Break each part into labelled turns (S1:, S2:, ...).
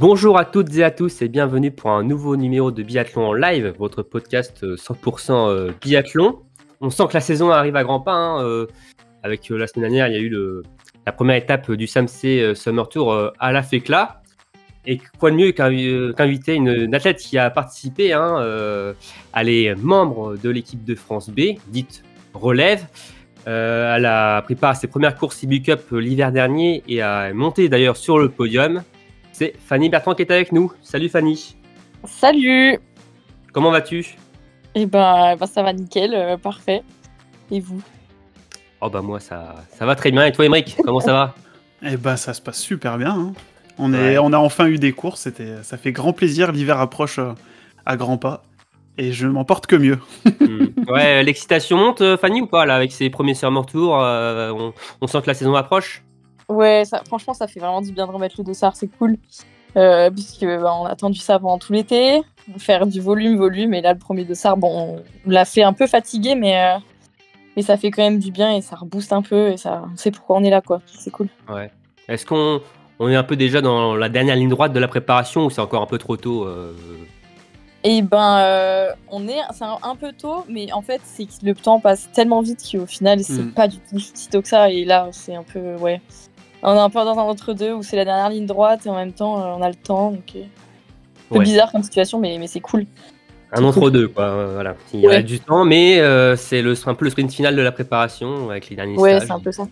S1: Bonjour à toutes et à tous et bienvenue pour un nouveau numéro de Biathlon en live, votre podcast euh, 100% euh, biathlon. On sent que la saison arrive à grands pas. hein, euh, avec euh, la semaine dernière, il y a eu la première étape du SAMC euh, Summer Tour euh, à la Fécla. Et quoi de mieux qu'invi- euh, qu'inviter une, athlète qui a participé, hein, euh, elle est membre de l'équipe de France B, dite relève. Euh, elle a pris part à ses premières courses IBU Cup euh, l'hiver dernier et a monté d'ailleurs sur le podium. C'est Fanny Bertrand qui est avec nous. Salut Fanny,
S2: Salut
S1: comment vas-tu?
S2: Et ben, ben, ça va nickel, euh, parfait. Et vous?
S1: Oh bah moi ça, ça va très bien. Et toi Émeric, comment ça va?
S3: Eh ben, ça se passe super bien. hein. On,
S1: Ouais.
S3: est, on a enfin eu des courses. C'était, ça fait grand plaisir. L'hiver approche euh, à grands pas. Et je m'en porte que mieux.
S1: Hmm. Ouais, l'excitation monte euh, Fanny ou pas là avec ses premiers Summer euh, on, on sent que la saison approche?
S2: Ouais, ça, franchement, ça fait vraiment du bien de remettre le dossard, c'est cool. Euh, puisque ben, on a attendu ça pendant tout l'été, faire du volume, volume. Et là, le premier dossard, bon, on l'a fait un peu fatigué, mais, euh, mais ça fait quand même du bien et ça rebooste un peu. Et ça, on sait pourquoi on est là, quoi. C'est cool.
S1: Ouais. Est-ce qu'on on est un peu déjà dans la dernière ligne droite de la préparation ou c'est encore un peu trop tôt euh,
S2: Et ben, euh, on est, c'est un, un peu tôt, mais en fait, c'est que le temps passe tellement vite qu'au final, c'est
S3: Mm.
S2: pas du tout si tôt que ça. Et là, c'est un peu, ouais. On est un peu dans un entre-deux où c'est la dernière ligne droite et en même temps, euh, on a le temps. Donc, euh, un peu
S1: Ouais.
S2: bizarre comme situation, mais, mais c'est cool.
S1: Un entre-deux, quoi. euh, voilà. Il y a du temps, mais euh, c'est le, un peu le sprint final de la préparation avec les derniers
S2: Ouais,
S1: stages.
S2: c'est un peu ça.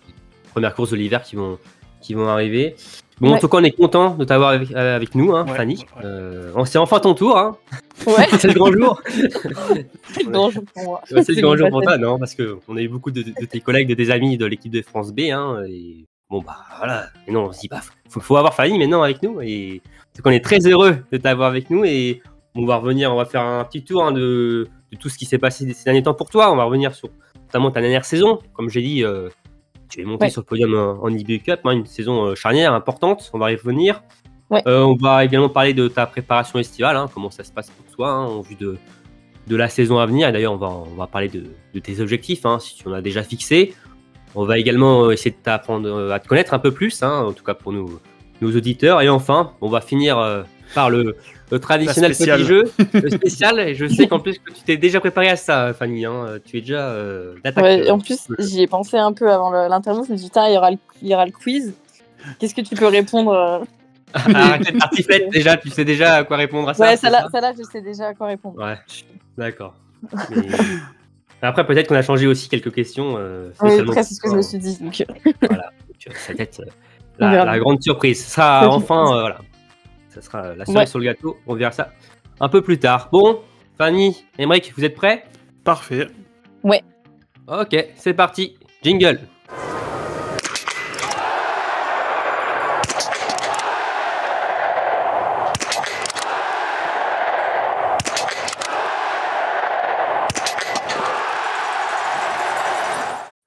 S1: Premières courses de l'hiver qui vont, qui vont arriver. Bon, en tout cas, on est content de t'avoir avec, avec nous, hein,
S3: Ouais,
S1: Fanny. Euh, c'est enfin ton tour, hein.
S2: Ouais,
S1: c'est le grand jour.
S2: c'est le grand jour pour moi.
S1: Ouais, c'est le grand jour pour toi, non Parce qu'on a eu beaucoup de, de tes collègues, de tes amis de l'équipe de France B, hein, et bon, bah voilà. Et non, on se dit, bah, faut, faut avoir Fanny maintenant avec nous, et c'est qu'on est très heureux de t'avoir avec nous, et on va revenir, on va faire un petit tour hein, de, de tout ce qui s'est passé ces derniers temps pour toi. On va revenir sur notamment ta dernière saison. Comme j'ai dit, euh, tu es monté
S2: Ouais.
S1: sur le podium en, en IBU Cup, hein, une saison euh, charnière importante, on va y revenir.
S2: Ouais.
S1: Euh, on va également parler de ta préparation estivale, hein, comment ça se passe pour toi, en vue de, de la saison à venir. Et d'ailleurs, on va, on va parler de, de tes objectifs, si tu en as déjà fixé. On va également euh, essayer de t'apprendre euh, à te connaître un peu plus, hein, en tout cas pour nos, nos auditeurs. Et enfin, on va finir euh, par le, le traditionnel petit jeu, le spécial. Et je sais qu'en plus que tu t'es déjà préparé à ça, Fanny. hein, tu es déjà euh, d'attaque.
S2: Ouais, en plus, j'y ai pensé un peu avant l'interview. Je me suis dit, Putain, il y aura le, il y aura le quiz. Qu'est-ce que tu peux répondre
S1: Arrête cette partie déjà, tu sais déjà à quoi répondre à ça.
S2: Ouais, ça là,
S1: ça
S2: ça là, je sais déjà à quoi répondre.
S1: Ouais, d'accord. Mais- Après, peut-être qu'on a changé aussi quelques questions. euh,
S2: Oui,
S1: spécialement
S2: après, c'est ce que je me suis dit. Donc,
S1: Voilà, donc, euh, ça va être euh, la, grande surprise. Ce sera
S2: Ouais.
S1: enfin, euh, voilà. Ça sera la cerise
S2: Ouais.
S1: sur le gâteau. On verra ça un peu plus tard. Bon, Fanny, Emmerich, vous êtes prêts?
S3: Parfait.
S1: Ok, c'est parti. Jingle.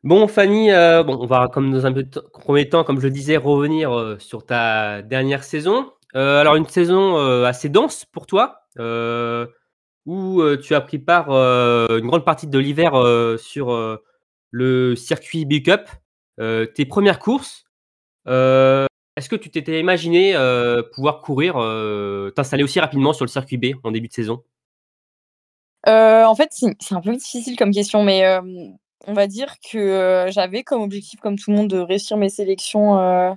S1: Bon, Fanny, euh, bon, on va, comme dans un premier temps, comme je le disais, revenir euh, sur ta dernière saison. Euh, alors, une saison assez dense pour toi, où tu as pris part une grande partie de l'hiver sur le circuit Big Cup. Tes premières courses, est-ce que tu t'étais imaginé pouvoir courir, t'installer aussi rapidement sur le circuit B en début de saison?
S2: En fait, c'est un peu difficile comme question, mais on va dire que euh, j'avais comme objectif, comme tout le monde, de réussir mes sélections euh,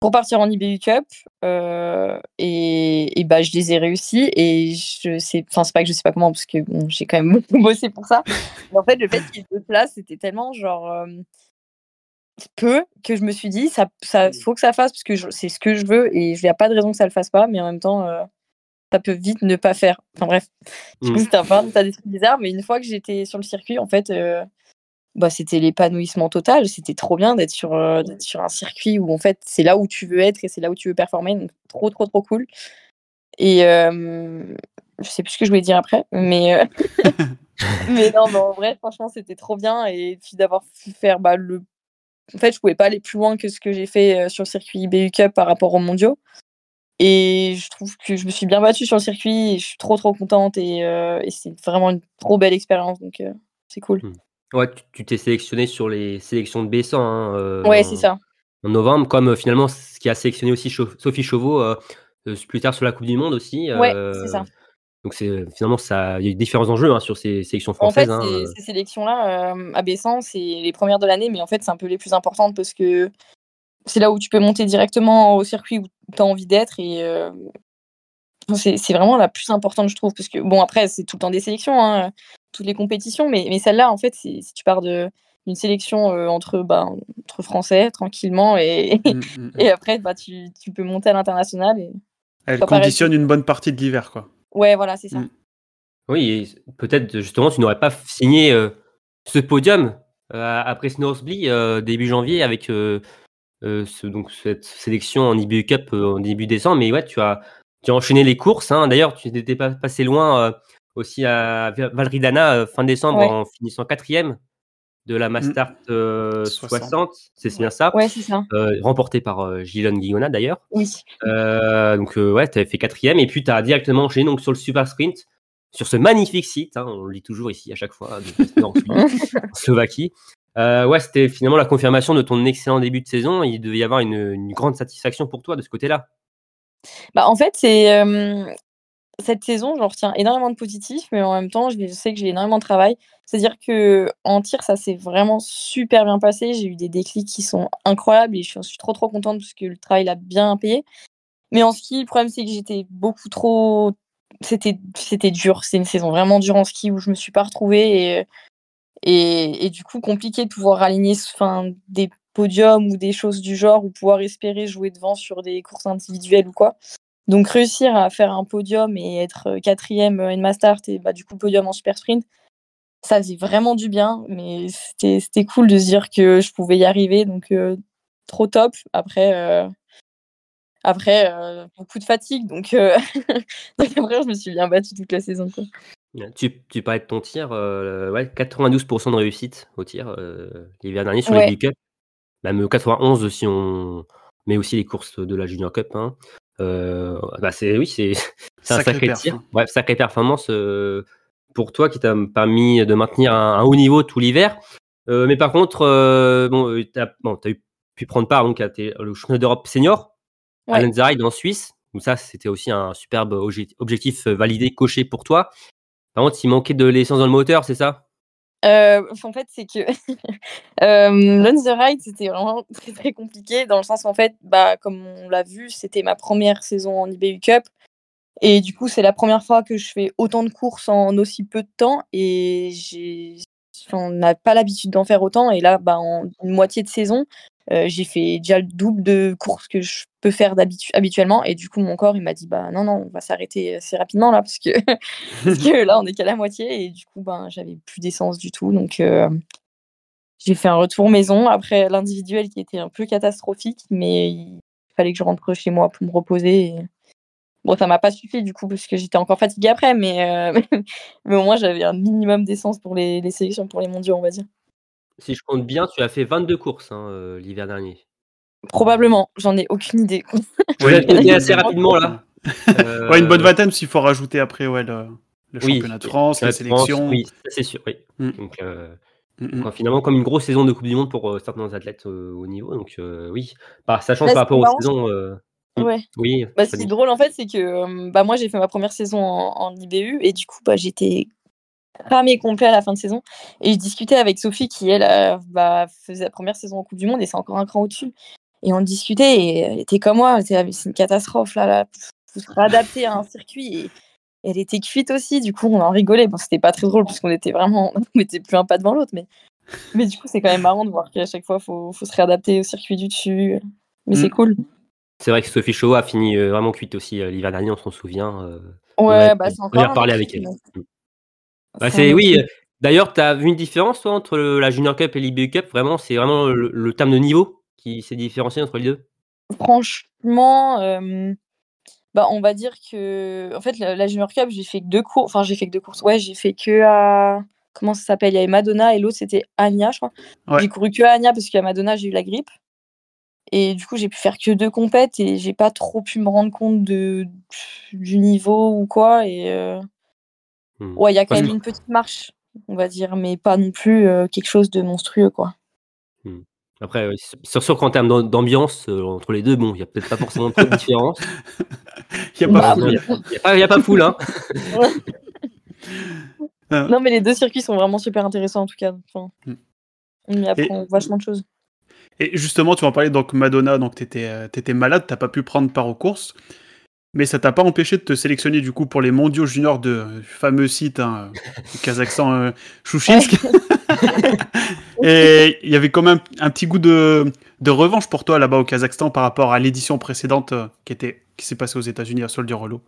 S2: pour partir en IBU Cup. euh, et, et bah, je les ai réussies. Et je sais, enfin, c'est pas que je sais pas comment, parce que bon, j'ai quand même beaucoup bossé pour ça. Mais en fait, le fait qu'il y ait deux places, c'était tellement genre euh, peu que je me suis dit, ça, ça faut que ça fasse, parce que c'est ce que je veux. Et il n'y a pas de raison que ça le fasse pas, mais en même temps. euh, ça peut vite ne pas faire. Enfin bref, du coup,
S1: Mm.
S2: c'était un peu t'as des trucs bizarres, mais une fois que j'étais sur le circuit, en fait, bah, c'était l'épanouissement total. C'était trop bien d'être sur, euh, sur un circuit où, en fait, c'est là où tu veux être et c'est là où tu veux performer. Donc, trop, trop, trop cool. Et, euh, je sais plus ce que je voulais dire après, mais, euh, mais non, mais en vrai, franchement, c'était trop bien. Et puis d'avoir pu faire bah, le. En fait, je pouvais pas aller plus loin que ce que j'ai fait euh, sur le circuit BU Cup par rapport aux mondiaux. Et je trouve que je me suis bien battue sur le circuit et je suis trop trop contente et, euh, et c'est vraiment une trop belle expérience donc c'est cool.
S1: Ouais, tu- t'es sélectionné sur les sélections de Bessan hein, euh,
S2: Ouais,
S1: en,
S2: c'est ça.
S1: en novembre, comme euh, finalement ce qui a sélectionné aussi Sophie Chauveau euh, plus tard sur la Coupe du Monde aussi.
S2: Ouais,
S1: euh,
S2: c'est ça.
S1: Donc c'est finalement ça, il y a eu différents enjeux hein, sur ces sélections
S2: En fait,
S1: françaises. hein,
S2: ces, ces sélections-là, à Bessan, c'est les premières de l'année, mais en fait, c'est un peu les plus importantes parce que c'est là où tu peux monter directement au circuit où tu as envie d'être et c'est vraiment la plus importante, je trouve. Parce que, bon, après, c'est tout le temps des sélections, toutes les compétitions, mais, mais celle-là, en fait, c'est- si tu pars de d'une sélection euh, entre, bah, entre Français, tranquillement, et,
S3: Mm, mm, mm.
S2: et après, bah, tu, tu peux monter à l'international. Et...
S3: Elle
S2: Ça paraît-
S3: conditionne une bonne partie de l'hiver, quoi.
S2: Ouais, voilà, c'est ça.
S3: Mm.
S1: Oui, et peut-être justement tu n'aurais pas signé euh, ce podium euh, après Snorsby euh, début janvier avec euh, euh, ce- donc cette sélection en IBU Cup euh, en début décembre. Mais ouais, tu as, tu as enchaîné les courses. hein. D'ailleurs, tu n'étais pas passé loin euh, aussi à Va- Valridana euh, fin décembre
S2: Ouais.
S1: en finissant quatrième de la Mastart euh,
S3: 60.
S1: 60. C'est bien ça.
S2: Ouais, c'est ça.
S1: Euh, remporté par euh, Gilles Guillona d'ailleurs.
S2: Oui.
S1: Euh, donc euh, ouais, tu avais fait quatrième et puis tu as directement enchaîné donc sur le super sprint sur ce magnifique site. hein, on le lit toujours ici à chaque fois de en Slovaquie. Euh, ouais, c'était finalement la confirmation de ton excellent début de saison. Il devait y avoir une, une grande satisfaction pour toi de ce côté-là.
S2: Bah, en fait, c'est euh, cette saison, j'en retiens énormément de positifs, mais en même temps, je, sais que j'ai énormément de travail. C'est-à-dire que en tir, ça s'est vraiment super bien passé. J'ai eu des déclics qui sont incroyables et je suis, je suis trop trop contente parce que le travail l'a bien payé. Mais en ski, le problème c'est que j'étais beaucoup trop. C'était c'était dur. C'est une saison vraiment dure en ski où je me suis pas retrouvée et et, et du coup compliqué de pouvoir aligner enfin, des podiums ou des choses du genre ou pouvoir espérer jouer devant sur des courses individuelles ou quoi. Donc réussir à faire un podium et être euh, quatrième euh, en start et bah, du coup podium en super sprint, ça faisait vraiment du bien. Mais c'était cool de se dire que je pouvais y arriver. Donc euh, trop top. Après, euh, après euh, beaucoup de fatigue. Donc, euh, donc après, je me suis bien battue toute la saison. Quoi.
S1: Tu, tu parlais de ton tir, euh, ouais, 92% de réussite au tir euh, l'hiver dernier sur
S2: Ouais.
S1: les Big Cup. Même 91 si on met aussi les courses de la Junior Cup. Hein. Euh, bah c'est oui, c'est c'est un
S3: Sacré perf,
S1: tir.
S3: hein.
S1: Ouais, sacrée performance euh, pour toi qui t'a permis de maintenir un, un haut niveau tout l'hiver. Euh, mais par contre, euh, bon, t'as bon, as eu, pu prendre part donc à tes- le championnat d'Europe senior à. Lenzerheide en Suisse. Donc ça, c'était aussi un superbe obje- objectif validé, coché pour toi. Par contre, il manquait de l'essence dans le moteur, c'est ça?
S2: Euh, en fait, c'est que euh, the Ride, c'était vraiment très, très compliqué dans le sens en fait, bah, comme on l'a vu, c'était ma première saison en IBU Cup. Et du coup, c'est la première fois que je fais autant de courses en aussi peu de temps. Et j'ai, on n'a pas l'habitude d'en faire autant. Et là, bah, en une moitié de saison, euh, j'ai fait déjà le double de courses que je peux faire habituellement. Et du coup, mon corps, il m'a dit, bah non, non, on va s'arrêter assez rapidement là, parce que, là, on est qu'à la moitié. Et du coup, ben, j'avais plus d'essence du tout. Donc, euh, j'ai fait un retour maison après l'individuel qui était un peu catastrophique, mais il fallait que je rentre chez moi pour me reposer. Bon, ça m'a pas suffi du coup parce que j'étais encore fatiguée après, mais, euh, mais au moins j'avais un minimum d'essence pour les sélections pour les mondiaux, on va dire.
S1: Si je compte bien, tu as fait 22 courses hein, euh, l'hiver dernier.
S2: Probablement, j'en ai aucune idée. Il y a
S1: assez
S2: une-
S1: rapidement là. Euh,
S3: Ouais, une bonne vingtaine, s'il faut rajouter après ouais, le, le
S1: oui,
S3: championnat de France,
S1: France,
S3: sélections.
S1: Oui, ça, c'est sûr. Oui.
S3: Mm.
S1: Donc, euh,
S3: Mm, mm.
S1: Enfin, finalement comme une grosse saison de Coupe du Monde pour euh, certains athlètes euh, au niveau. Donc euh, oui, par sachant
S2: Bah,
S1: par
S2: c'est
S1: rapport aux saisons.
S2: Ouais.
S1: Oui.
S2: Bah, ce qui est drôle en fait, c'est que bah, moi j'ai fait ma première saison en, en IBU et du coup bah, j'étais cramée complet à la fin de saison. Et je discutais avec Sophie qui elle euh, bah, faisait la première saison en Coupe du Monde et c'est encore un cran au-dessus. Et on discutait et elle était comme moi, c'est une catastrophe là, là. Faut se réadapter à un circuit et elle était cuite aussi. Du coup on en rigolait. Bon c'était pas très drôle parce qu'on était vraiment, on était plus un pas devant l'autre, mais mais du coup c'est quand même marrant de voir qu'à chaque fois faut, faut se réadapter au circuit du dessus. Mais c'est
S3: Mm.
S2: cool.
S1: C'est vrai que Sophie Shaw a fini euh, vraiment cuite aussi euh, l'hiver dernier, on s'en souvient.
S2: Ouais,
S1: on
S2: bah c'est
S1: on
S2: encore.
S1: y a
S2: autre
S1: avec elle.
S2: mais-
S1: Mm. Bah,
S2: C'est
S1: oui. euh, D'ailleurs, tu as vu une différence toi entre le- la Junior Cup et l'IBU Cup? Vraiment, c'est vraiment le, le terme de niveau qui s'est différencié entre les deux?
S2: Franchement, euh, Bah, on va dire que, en fait, la, la Junior Cup, j'ai fait que deux cours. Enfin, j'ai fait que deux courses. Ouais, j'ai fait que à. Comment ça s'appelle? Il y avait Madonna et l'autre, c'était Anya, je crois.
S3: Ouais.
S2: J'ai couru que à Anya parce qu'à Madonna, j'ai eu la grippe. Et du coup, j'ai pu faire que deux compètes et j'ai pas trop pu me rendre compte de, du niveau ou quoi. Et euh,
S1: Hmm.
S2: ouais, il y a quand
S1: Parce
S2: même
S1: que-
S2: une petite marche, on va dire, mais pas non plus euh, quelque chose de monstrueux, quoi.
S1: Après, euh, c'est sûr qu'en termes d'am- d'ambiance, euh, entre les deux, bon, il n'y a peut-être pas forcément trop de différence.
S3: Il y a
S2: Bah,
S3: pas
S1: Il
S3: foule.
S1: n'y a, pas- y a pas foule, hein.
S3: Euh,
S2: Non, mais les deux circuits sont vraiment super intéressants en tout cas. Enfin,
S3: Mm.
S2: on y apprend vachement de choses.
S3: Et justement, tu en parlais, donc Madonna, donc t'étais euh, t'étais malade, t'as pas pu prendre part aux courses, mais ça t'a pas empêché de te sélectionner du coup pour les mondiaux juniors de euh, du fameux site hein, Kazakhstan euh, Chouchinsk. Et il y avait quand même un petit goût de, de revanche pour toi là-bas au Kazakhstan par rapport à l'édition précédente euh, qui était qui s'est passée aux États-Unis à Sol du Rollo.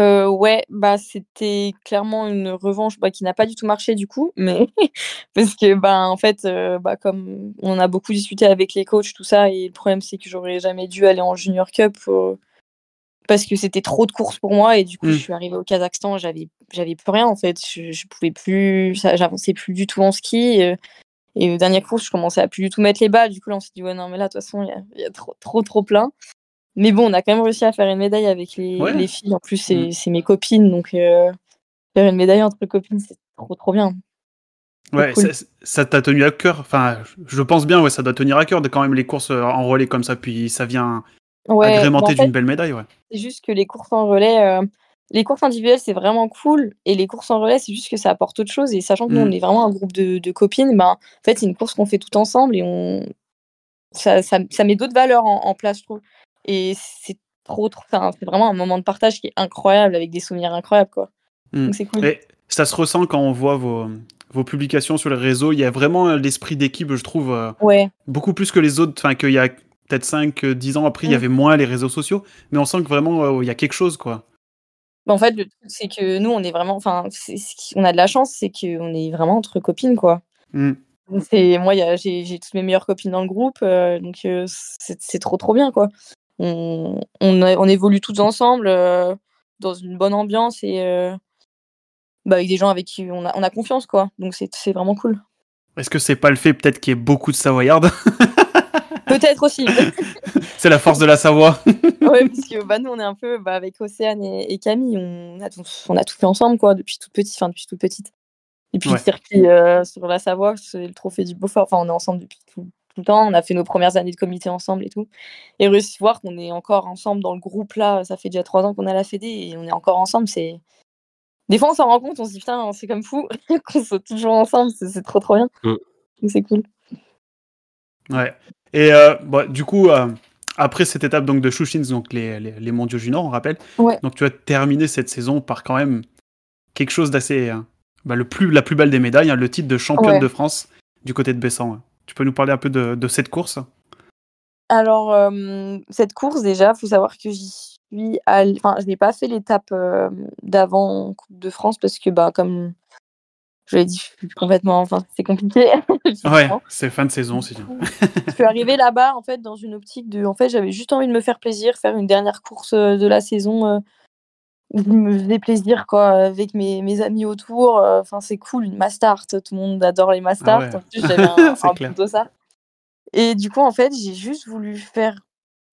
S2: Euh, ouais, bah c'était clairement une revanche bah, qui n'a pas du tout marché du coup, mais parce que bah en fait, euh, bah comme on a beaucoup discuté avec les coachs tout ça, et le problème c'est que j'aurais jamais dû aller en Junior Cup euh, parce que c'était trop de courses pour moi et du coup
S3: Mm.
S2: je suis arrivée au Kazakhstan, j'avais j'avais plus rien en fait, je, je pouvais plus, ça- j'avançais plus du tout en ski. euh, et aux dernières courses, je commençais à plus du tout mettre les balles. Du coup, là, on s'est dit, ouais, non, mais là, de toute façon, il y a, il y a trop, trop, trop plein. Mais bon, on a quand même réussi à faire une médaille avec les,
S3: Ouais.
S2: les filles. En plus, c'est
S3: Mm.
S2: mes copines. Donc, euh, faire une médaille entre copines, c'est trop, trop bien.
S3: Ouais,
S2: cool.
S3: ça- ça t'a tenu à cœur? Enfin, je pense bien, ouais, ça doit tenir à cœur de quand même les courses euh, en relais comme ça, puis ça vient
S2: Ouais, fait,
S3: d'une belle médaille, ouais.
S2: c'est juste que les courses en relais, euh, les courses individuelles, c'est vraiment cool. Et les courses en relais, c'est juste que ça apporte autre chose. Et sachant que nous,
S3: Mm.
S2: on est vraiment un groupe de, de copines, ben, en fait, c'est une course qu'on fait tout ensemble et on... ça, ça, ça met d'autres valeurs en, en place, je trouve. Et c'est trop, c'est vraiment un moment de partage qui est incroyable avec des souvenirs incroyables, quoi.
S3: Mm.
S2: Donc, c'est cool.
S3: Et ça se ressent quand on voit vos, vos publications sur les réseaux. Il y a vraiment euh, l'esprit d'équipe, je trouve, euh,
S2: Ouais,
S3: beaucoup plus que les autres. Enfin, qu'il y a peut-être 5, 10 ans après, il y
S2: Mm.
S3: avait moins les réseaux sociaux. Mais on sent que vraiment, euh, il y a quelque chose, quoi.
S2: Bah, en fait, le truc, c'est que nous, on est vraiment. Enfin, on a de la chance, c'est qu'on est vraiment entre copines, quoi.
S3: Mm.
S2: C'est moi, j'ai j'ai toutes mes meilleures copines dans le groupe, euh, donc euh, c'est trop trop bien quoi. On, on, a- on évolue toutes ensemble euh, dans une bonne ambiance et euh, bah, avec des gens avec qui on a, on a confiance quoi. Donc c'est vraiment cool.
S3: Est-ce que c'est pas le fait peut-être qu'il y ait beaucoup de Savoyardes
S2: Peut-être aussi.
S3: C'est la force de la Savoie.
S2: ouais, parce que bah, nous on est un peu bah, avec Océane et, et Camille, on a, tout, on a tout fait ensemble quoi depuis toute petite, enfin depuis toute petite. Et puis
S3: Ouais.
S2: le circuit euh, sur la Savoie, c'est le trophée du Beaufort. Enfin, on est ensemble depuis tout, tout le temps. On a fait nos premières années de comité ensemble et tout. Et réussir voir qu'on est encore ensemble dans le groupe là, ça fait déjà trois ans qu'on a la Fédé et on est encore ensemble. C'est des fois on s'en rend compte, on se dit putain, c'est comme fou qu'on soit toujours ensemble. C'est c'est trop trop bien.
S1: Mm.
S2: Donc, C'est cool.
S3: Ouais. Et euh, bon, du coup, euh, après cette étape donc de Shushins, donc les, les, les mondiaux juniors, on rappelle.
S2: Ouais.
S3: Donc tu as terminé cette saison par quand même quelque chose d'assez, euh, bah, le plus, la plus belle des médailles, hein, le titre de championne
S2: Ouais.
S3: de France du côté de Bessan. Tu peux nous parler un peu de, de cette course?
S2: Alors, euh, cette course, déjà, faut savoir que j'y suis. Enfin, je n'ai pas fait l'étape euh, d'avant Coupe de France parce que, bah, comme je dit, je suis complètement... Enfin, c'est compliqué.
S3: Ouais, c'est fin de saison, c'est bien.
S2: je suis arrivée là-bas, en fait, dans une optique de... En fait, j'avais juste envie de me faire plaisir, faire une dernière course euh, de la saison euh, où je me faisais plaisir, quoi, avec mes, mes amis autour. euh, Enfin, c'est cool, une Mastart. Tout le monde adore les Mastart.
S3: Ah ouais.
S2: En plus, j'avais un, ça. Et du coup, en fait, j'ai juste voulu faire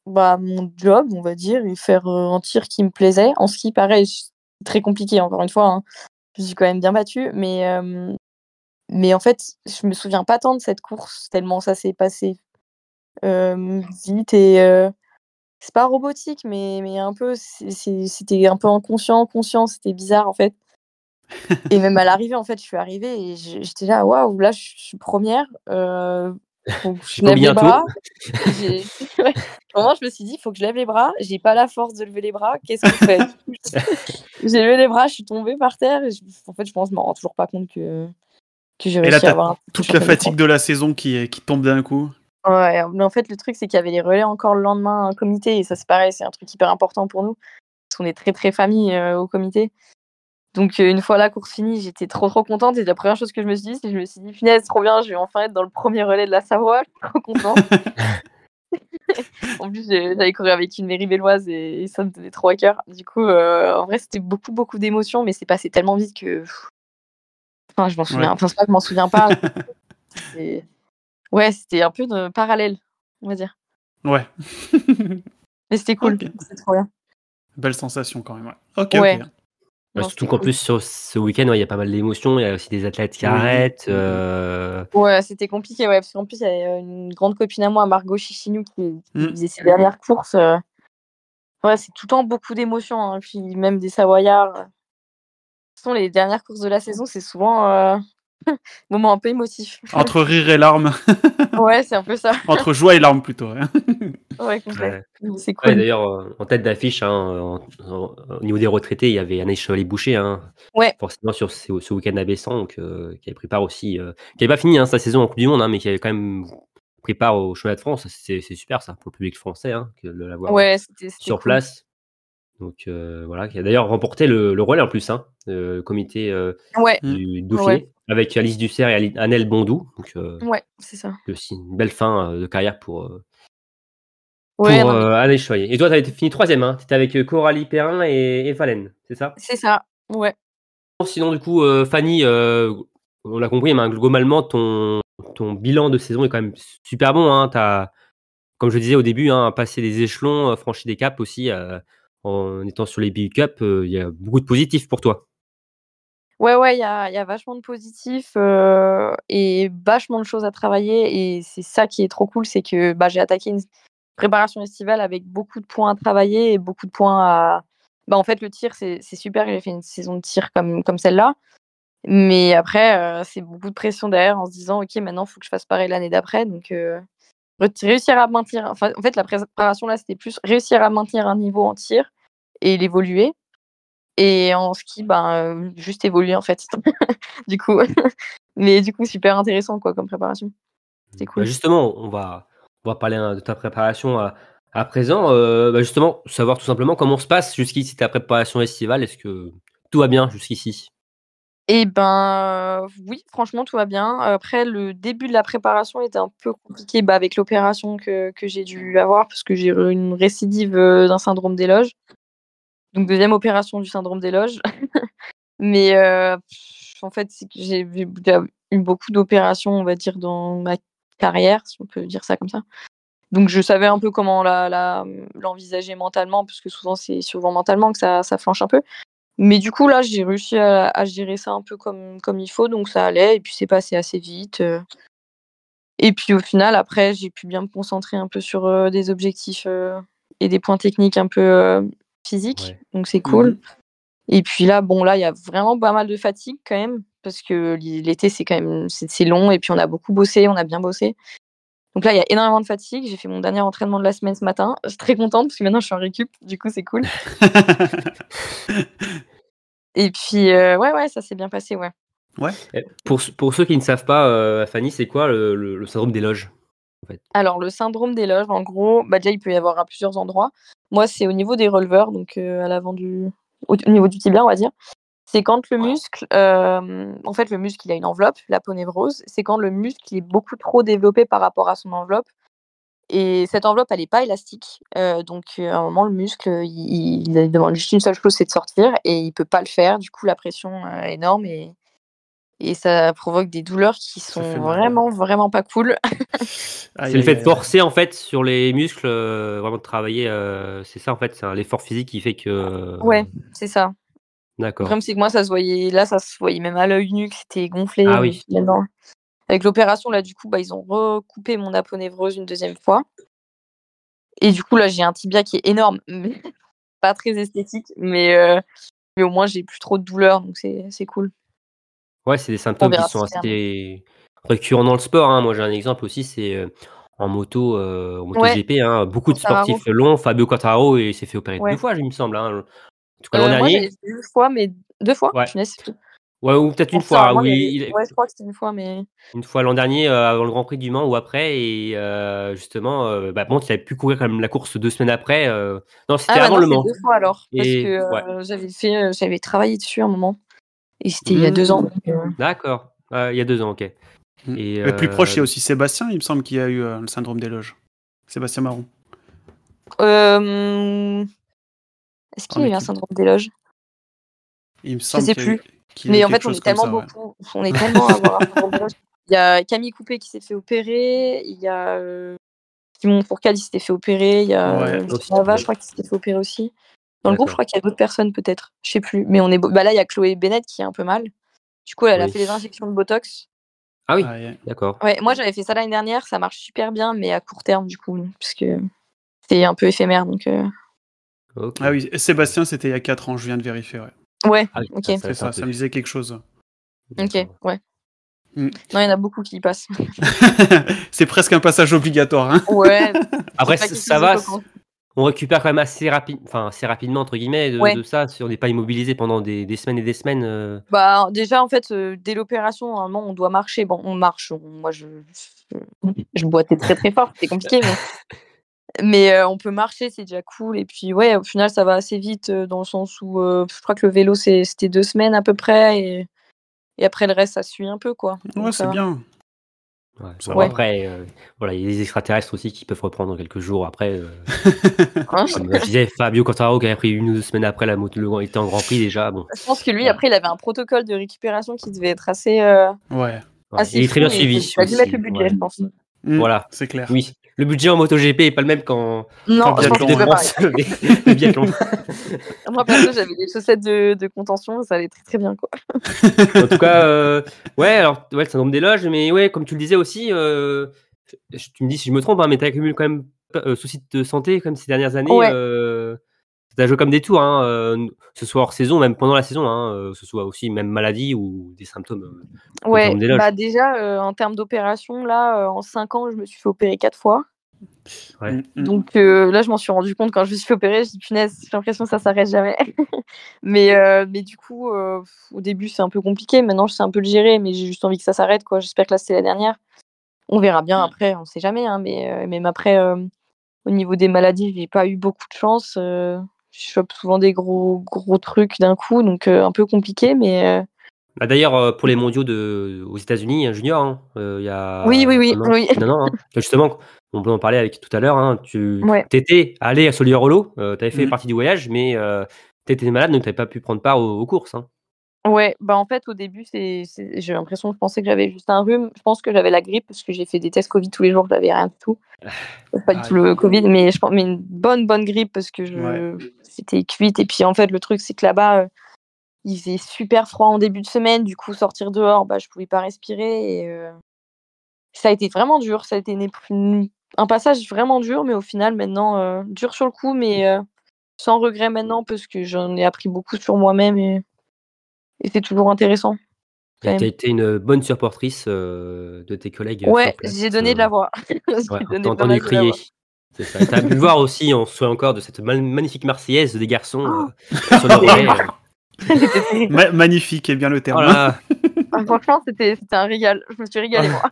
S2: bah, mon job, on va dire, et faire euh, un tir qui me plaisait. En ski, pareil, très compliqué, encore une fois. hein. Je suis quand même bien battue, mais, euh, mais en fait, je me souviens pas tant de cette course, tellement ça s'est passé euh, vite et euh, c'est pas robotique, mais, mais un peu, c'était un peu inconscient, conscient, c'était bizarre en fait. et même à l'arrivée, en fait, je suis arrivée et j'étais là, waouh, là, je suis première. Faut que je lève les bras. Ouais. Un moment, je me suis dit, il faut que je lève les bras. J'ai pas la force de lever les bras. Qu'est-ce que je fais J'ai levé les bras, je suis tombée par terre. Et je- En fait, je pense, je m'en rends toujours pas compte que, que j'ai
S3: là,
S2: réussi à avoir un
S3: toute la fatigue de la saison qui, qui tombe d'un coup.
S2: Ouais, mais en fait, le truc, c'est qu'il y avait les relais encore le lendemain en comité, et ça, c'est pareil, c'est un truc hyper important pour nous, parce qu'on est très, très famille euh, au comité. Donc, euh, une fois la course finie, j'étais trop, trop contente, et la première chose que je me suis dit, c'est que je me suis dit, punaise, trop bien, je vais enfin être dans le premier relais de la Savoie, je suis trop contente. en plus, j'avais couru avec une mairie belloise et, ça me tenait trop à cœur. Du coup, euh, en vrai, c'était beaucoup, beaucoup d'émotions, mais c'est passé tellement vite que. Enfin, je m'en souviens.
S3: Ouais.
S2: Enfin, c'est pas que je m'en souviens pas. ouais, c'était un peu de parallèle, on va dire.
S3: Ouais.
S2: Mais c'était cool.
S3: Ok.
S2: C'était trop bien.
S3: Belle sensation quand même. Ouais. Ok,
S2: Ouais.
S3: ok.
S1: Ouais, surtout qu'en plus, sur ce week-end, ouais, il y a pas mal d'émotions. Il y a aussi des athlètes qui
S3: Oui.
S1: arrêtent. Euh,
S2: Ouais, c'était compliqué, ouais, parce qu'en plus, il y avait une grande copine à moi, Margot Chichinou, qui, qui
S3: Mm.
S2: faisait ses dernières courses. euh. Ouais, c'est tout le temps beaucoup d'émotions, hein, puis même des Savoyards. De toute façon, les dernières courses de la saison, c'est souvent euh... moment un peu émotif.
S3: Entre rire et larmes.
S2: ouais, c'est un peu ça.
S3: Entre joie et larmes plutôt. hein.
S2: Ouais. C'est
S1: Ouais,
S2: cool.
S1: D'ailleurs, euh, en tête d'affiche, hein, au niveau des retraités, il y avait Anaïs Chevalier-Boucher, hein,
S2: Ouais.
S1: forcément sur ce, ce week-end à donc, euh, qui avait pris part aussi, euh, qui n'avait pas fini hein, sa saison en Coupe du Monde, mais qui avait quand même pris part au championnat de France. C'est super ça pour le public français que de l'avoir
S2: Ouais,
S1: sur
S2: cool.
S1: place. Donc euh, voilà, qui a d'ailleurs remporté le, le relais en plus, hein, le comité euh,
S2: Ouais,
S1: du Dauphiné,
S2: Ouais.
S1: avec Alice Dussert et Annelle Bondou. Donc euh,
S2: ouais, c'est ça.
S1: c'est aussi une belle fin de carrière pour,
S2: Ouais,
S1: pour euh, Anaïs Chevalier. Et toi, tu avais fini troisième, hein, tu étais avec euh, Coralie Perrin et, et Valène, c'est ça?
S2: C'est ça. Ouais.
S1: Sinon, du coup, euh, Fanny, euh, on l'a compris, mais globalement, ton, ton bilan de saison est quand même super bon. Hein. T'as, comme je disais au début, hein, passé des échelons, franchi des caps aussi. en étant sur les BU Cup, il y a beaucoup de positifs pour toi.
S2: Ouais, ouais, il y a, y a vachement de positifs euh, et vachement de choses à travailler. Et c'est ça qui est trop cool, c'est que bah, j'ai attaqué une préparation estivale avec beaucoup de points à travailler et beaucoup de points à. Bah, en fait, le tir, c'est super. J'ai fait une saison de tir comme, comme celle-là. Mais après, euh, c'est beaucoup de pression derrière en se disant, OK, maintenant, il faut que je fasse pareil l'année d'après. Donc, euh, réussir à maintenir. Enfin, en fait, la préparation là, c'était plus réussir à maintenir un niveau en tir et l'évoluer. Et en ski, ben, euh, juste évoluer en fait. du coup, mais du coup, super intéressant quoi comme préparation. C'est cool.
S1: Bah, justement, on va, on va parler de ta préparation à, présent. Euh, bah, justement, savoir tout simplement comment se passe jusqu'ici ta préparation estivale. Est-ce que tout va bien jusqu'ici?
S2: Et ben, oui, franchement, tout va bien. Après, le début de la préparation était un peu compliqué bah, avec l'opération que, j'ai dû avoir parce que j'ai eu une récidive euh, d'un syndrome d'éloge. Donc, deuxième opération du syndrome d'éloge. Mais euh, en fait, j'ai eu beaucoup d'opérations, on va dire, dans ma carrière, si on peut dire ça comme ça. Donc, je savais un peu comment la- la- l'envisager mentalement, parce que souvent, c'est souvent mentalement que ça, ça flanche un peu. Mais du coup, là, j'ai réussi à, à gérer ça un peu comme, comme il faut, donc ça allait, et puis c'est passé assez vite. euh. Et puis au final, après, j'ai pu bien me concentrer un peu sur euh, des objectifs euh, et des points techniques un peu euh, physiques,
S1: Ouais.
S2: donc c'est cool.
S3: Mhm.
S2: Et puis là, bon, là, il y a vraiment pas mal de fatigue quand même, parce que l'été, c'est quand même c'est long, et puis on a beaucoup bossé, on a bien bossé. Donc là, il y a énormément de fatigue. J'ai fait mon dernier entraînement de la semaine ce matin. Je suis très contente parce que maintenant je suis en récup, du coup c'est cool. Et puis euh, ouais, ouais, ça s'est bien passé, ouais.
S1: Eh, pour, pour ceux qui ne savent pas, euh, Fanny, c'est quoi le, le- le syndrome des loges
S2: Alors le syndrome des loges, en gros, bah déjà il peut y avoir à plusieurs endroits. Moi, c'est au niveau des releveurs, donc euh, à l'avant du, au, au niveau du tibia, on va dire. C'est quand le muscle, euh, en fait, le muscle il a une enveloppe, l'aponévrose. C'est quand le muscle il est beaucoup trop développé par rapport à son enveloppe. Et cette enveloppe, elle n'est pas élastique. Euh, donc, euh, à un moment, le muscle, il, il- demande juste une seule chose, c'est de sortir. Et il peut pas le faire. Du coup, la pression est énorme. Et, et ça provoque des douleurs qui sont vraiment, vraiment pas cool.
S1: C'est le fait de forcer en fait sur les muscles, euh, vraiment de travailler. euh, c'est ça en fait, c'est l'effort physique qui fait que.
S2: Ouais, c'est ça. Le
S1: D'accord.
S2: problème, c'est que moi, ça se voyait, là, ça se voyait même à l'œil nu que c'était gonflé.
S1: Ah
S2: euh,
S1: oui.
S2: là-dedans. Avec l'opération, là, du coup, bah, ils ont recoupé mon aponévrose une deuxième fois. Et du coup, là, j'ai un tibia qui est énorme, mais pas très esthétique, mais, euh, mais au moins, j'ai plus trop de douleur, donc c'est c'est cool.
S1: Ouais, c'est des symptômes qui sont
S2: c'est
S1: assez récurrents dans le sport. hein. Moi, j'ai un exemple aussi, c'est euh, en moto, euh, en moto
S2: Ouais.
S1: GP, hein, beaucoup de sportifs longs. Fabio Quartararo, il s'est fait opérer
S2: Ouais.
S1: deux fois, il me semble. hein. En tout cas, l'an
S2: Euh, moi,
S1: dernier.
S2: fait une fois, mais deux fois.
S1: Ouais.
S2: c'est tout.
S1: Ouais, ou peut-être une fois.
S2: moi,
S1: Oui,
S2: il Ouais, je crois que c'était une fois, mais.
S1: une fois l'an dernier euh, avant le Grand Prix du Mans ou après et euh, justement euh, bah, bon tu avais pu courir quand même la course deux semaines après non c'était
S2: Ah,
S1: avant
S2: non,
S1: le
S2: c'est
S1: Mans
S2: deux fois alors. Parce que
S1: ouais.
S2: j'avais fait, j'avais travaillé dessus un moment. Et c'était il y a deux
S1: Mmh.
S2: ans. euh,
S1: d'accord Euh, il y a deux ans ok
S3: Mm.
S1: Et,
S3: Le plus
S1: euh,
S3: proche, il y a aussi Sébastien, il me semble, qui a eu euh, le syndrome des loges. Sébastien Marron.
S2: Euh, Est-ce qu'il y a eu un syndrome d'éloge
S3: Il me semble
S2: sais
S3: qu'il
S2: plus.
S3: qu'il
S2: Mais en fait, on est tellement
S3: ça, ouais.
S2: beaucoup. On est tellement à avoir un syndrome d'éloge. Il y a Camille Coupé qui s'est fait opérer. Il y a euh, Simon Fourcade qui s'était fait opérer. Il y a
S3: Ouais.
S2: euh,
S1: ouais.
S2: je crois, qui s'était fait opérer aussi. Dans le groupe, je crois qu'il y a d'autres personnes peut-être. Je sais plus. Mais on est. Bah là, il y a Chloé Bennett qui est un peu mal. Du coup, elle a fait les injections de Botox.
S1: Ah oui,
S3: Ah,
S1: d'accord.
S2: Ouais, moi j'avais fait ça l'année dernière, ça marche super bien, mais à court terme du coup, parce que c'est un peu éphémère. Donc, euh.
S3: Ah oui, Sébastien, c'était il y a 4 ans, je viens de vérifier. Ouais.
S2: ouais,
S1: Ah oui,
S2: ok,
S1: ça,
S3: C'est ça, ça
S1: peu-
S3: me disait quelque chose.
S2: ok, ouais.
S3: Mm.
S2: Non, il y en a beaucoup qui y passent.
S3: c'est presque un passage obligatoire. Hein.
S2: Ouais.
S1: Après, ça, ça va. On récupère quand même assez, rapide, enfin, assez rapidement, entre guillemets, de,
S2: Ouais.
S1: de ça. Si on n'est pas immobilisé pendant des, des semaines et des semaines. euh,
S2: Bah, déjà, en fait, euh, dès l'opération, normalement, on doit marcher. Bon, on marche. on- moi, je, je, boitais très très fort, c'était compliqué, mais, mais euh, on peut marcher, c'est déjà cool. Et puis, ouais, au final, ça va assez vite euh, dans le sens où euh, je crois que le vélo, c'est- c'était deux semaines à peu près. Et, et après, le reste, ça suit un peu, quoi.
S3: Ouais, c'est bien.
S1: Ouais. Bon. Après, euh, voilà, il y a des extraterrestres aussi qui peuvent reprendre quelques jours après. euh,
S2: Hein
S1: comme je disais, Fabio Quartararo qui a pris une ou deux semaines après la moto, le, il était en Grand Prix déjà. Bon,
S2: Je pense que lui, après, il avait un protocole de récupération qui devait être assez. euh,
S3: Ouais.
S2: assez
S1: il est très bien suivi.
S2: Il a dû mettre le budget,
S1: ouais.
S2: je pense.
S3: Mm,
S1: Voilà.
S3: C'est clair.
S1: Oui, le budget en MotoGP est pas le même qu'en
S2: Non,
S3: biathlon,
S1: biathlon.
S2: Moi, perso, j'avais des chaussettes de, de contention, ça allait très très bien, quoi.
S1: En tout cas, euh, ouais, alors, ouais, le syndrome des loges, mais ouais, comme tu le disais aussi, euh, tu me dis si je me trompe, hein, mais tu accumules quand même euh, soucis de santé comme ces dernières années.
S2: Ouais.
S1: Tu as joué comme des tours, hein, euh, que ce soit hors saison, même pendant la saison, hein, euh, que ce soit aussi même maladie ou des symptômes. euh,
S2: Ouais, bah déjà, euh, en termes d'opération, là, euh, en 5 ans, je me suis fait opérer 4 fois.
S1: Ouais.
S3: Mm, mm.
S2: Donc euh, là, je m'en suis rendu compte quand je me suis fait opérer. Je dis punaise, j'ai l'impression que ça s'arrête jamais. mais, euh, mais du coup, euh, au début, c'est un peu compliqué. Maintenant, je sais un peu le gérer, mais j'ai juste envie que ça s'arrête. quoi. J'espère que là, c'est la dernière. On verra bien après, on sait jamais. Hein, mais euh, même après, euh, au niveau des maladies, j'ai pas eu beaucoup de chance. Euh, je chope souvent des gros, gros trucs d'un coup, donc euh, un peu compliqué. Mais euh,
S1: Bah, D'ailleurs, euh, pour les mondiaux de, aux États-Unis, un junior, hein, euh, il y a.
S2: Oui, oui, oui, oui.
S1: Non, non, hein. Justement, on peut en parler avec tout à l'heure. Hein, tu
S2: Ouais.
S1: étais allé à Solier-Rollo, tu avais fait
S3: Mhm.
S1: partie du voyage, mais tu étais malade, donc tu n'avais pas pu prendre part aux, aux courses.
S2: Ouais, bah en fait au début c'est, c'est- j'ai l'impression que je pensais que j'avais juste un rhume. Je pense que j'avais la grippe parce que j'ai fait des tests Covid tous les jours, j'avais rien du tout. Pas du
S3: Ah,
S2: tout le Covid, mais je pense mais une bonne bonne grippe parce que je
S3: Ouais.
S2: c'était cuite et puis en fait le truc c'est que là-bas euh, il faisait super froid en début de semaine, du coup sortir dehors bah je pouvais pas respirer et euh, ça a été vraiment dur, ça a été une ép- une- un passage vraiment dur mais au final maintenant euh, dur sur le coup mais euh, sans regret maintenant parce que j'en ai appris beaucoup sur moi-même et, et c'est toujours intéressant.
S1: Tu as été une bonne supportrice euh, de tes collègues.
S2: Ouais,
S1: sur place,
S2: j'ai donné de la
S1: euh,
S2: voix. J'ai
S1: Ouais, t'as entendu crier. C'est ça. T'as pu voir aussi, on se souvient encore de cette ma- magnifique Marseillaise des garçons
S2: Oh.
S1: euh, sur le relais. euh.
S2: C'était terrible.
S3: Ma- magnifique est bien le terme.
S1: Voilà.
S2: Franchement, c'était un régal. Je me suis régalée, moi.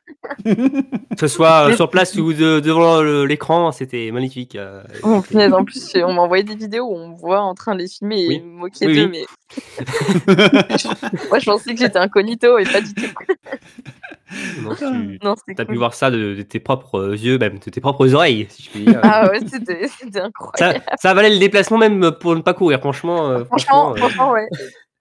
S1: Que ce soit euh, sur place ou de- devant l'écran, c'était magnifique. euh,
S2: Oh, punaise, en plus, on m'a envoyé des vidéos où on me voit en train de les filmer et
S1: Oui.
S2: me moquer
S1: Oui,
S2: d'eux,
S1: oui.
S2: mais moi, je pensais que j'étais incognito et pas du tout.
S1: Non, tu
S2: Non,
S1: as pu voir ça de, de tes propres yeux, même de tes propres oreilles, si je puis dire.
S2: Ah ouais, c'était
S1: ça,
S2: incroyable.
S1: ça valait le déplacement même pour ne pas courir, franchement. euh,
S2: Franchement,
S1: euh,
S2: franchement, ouais.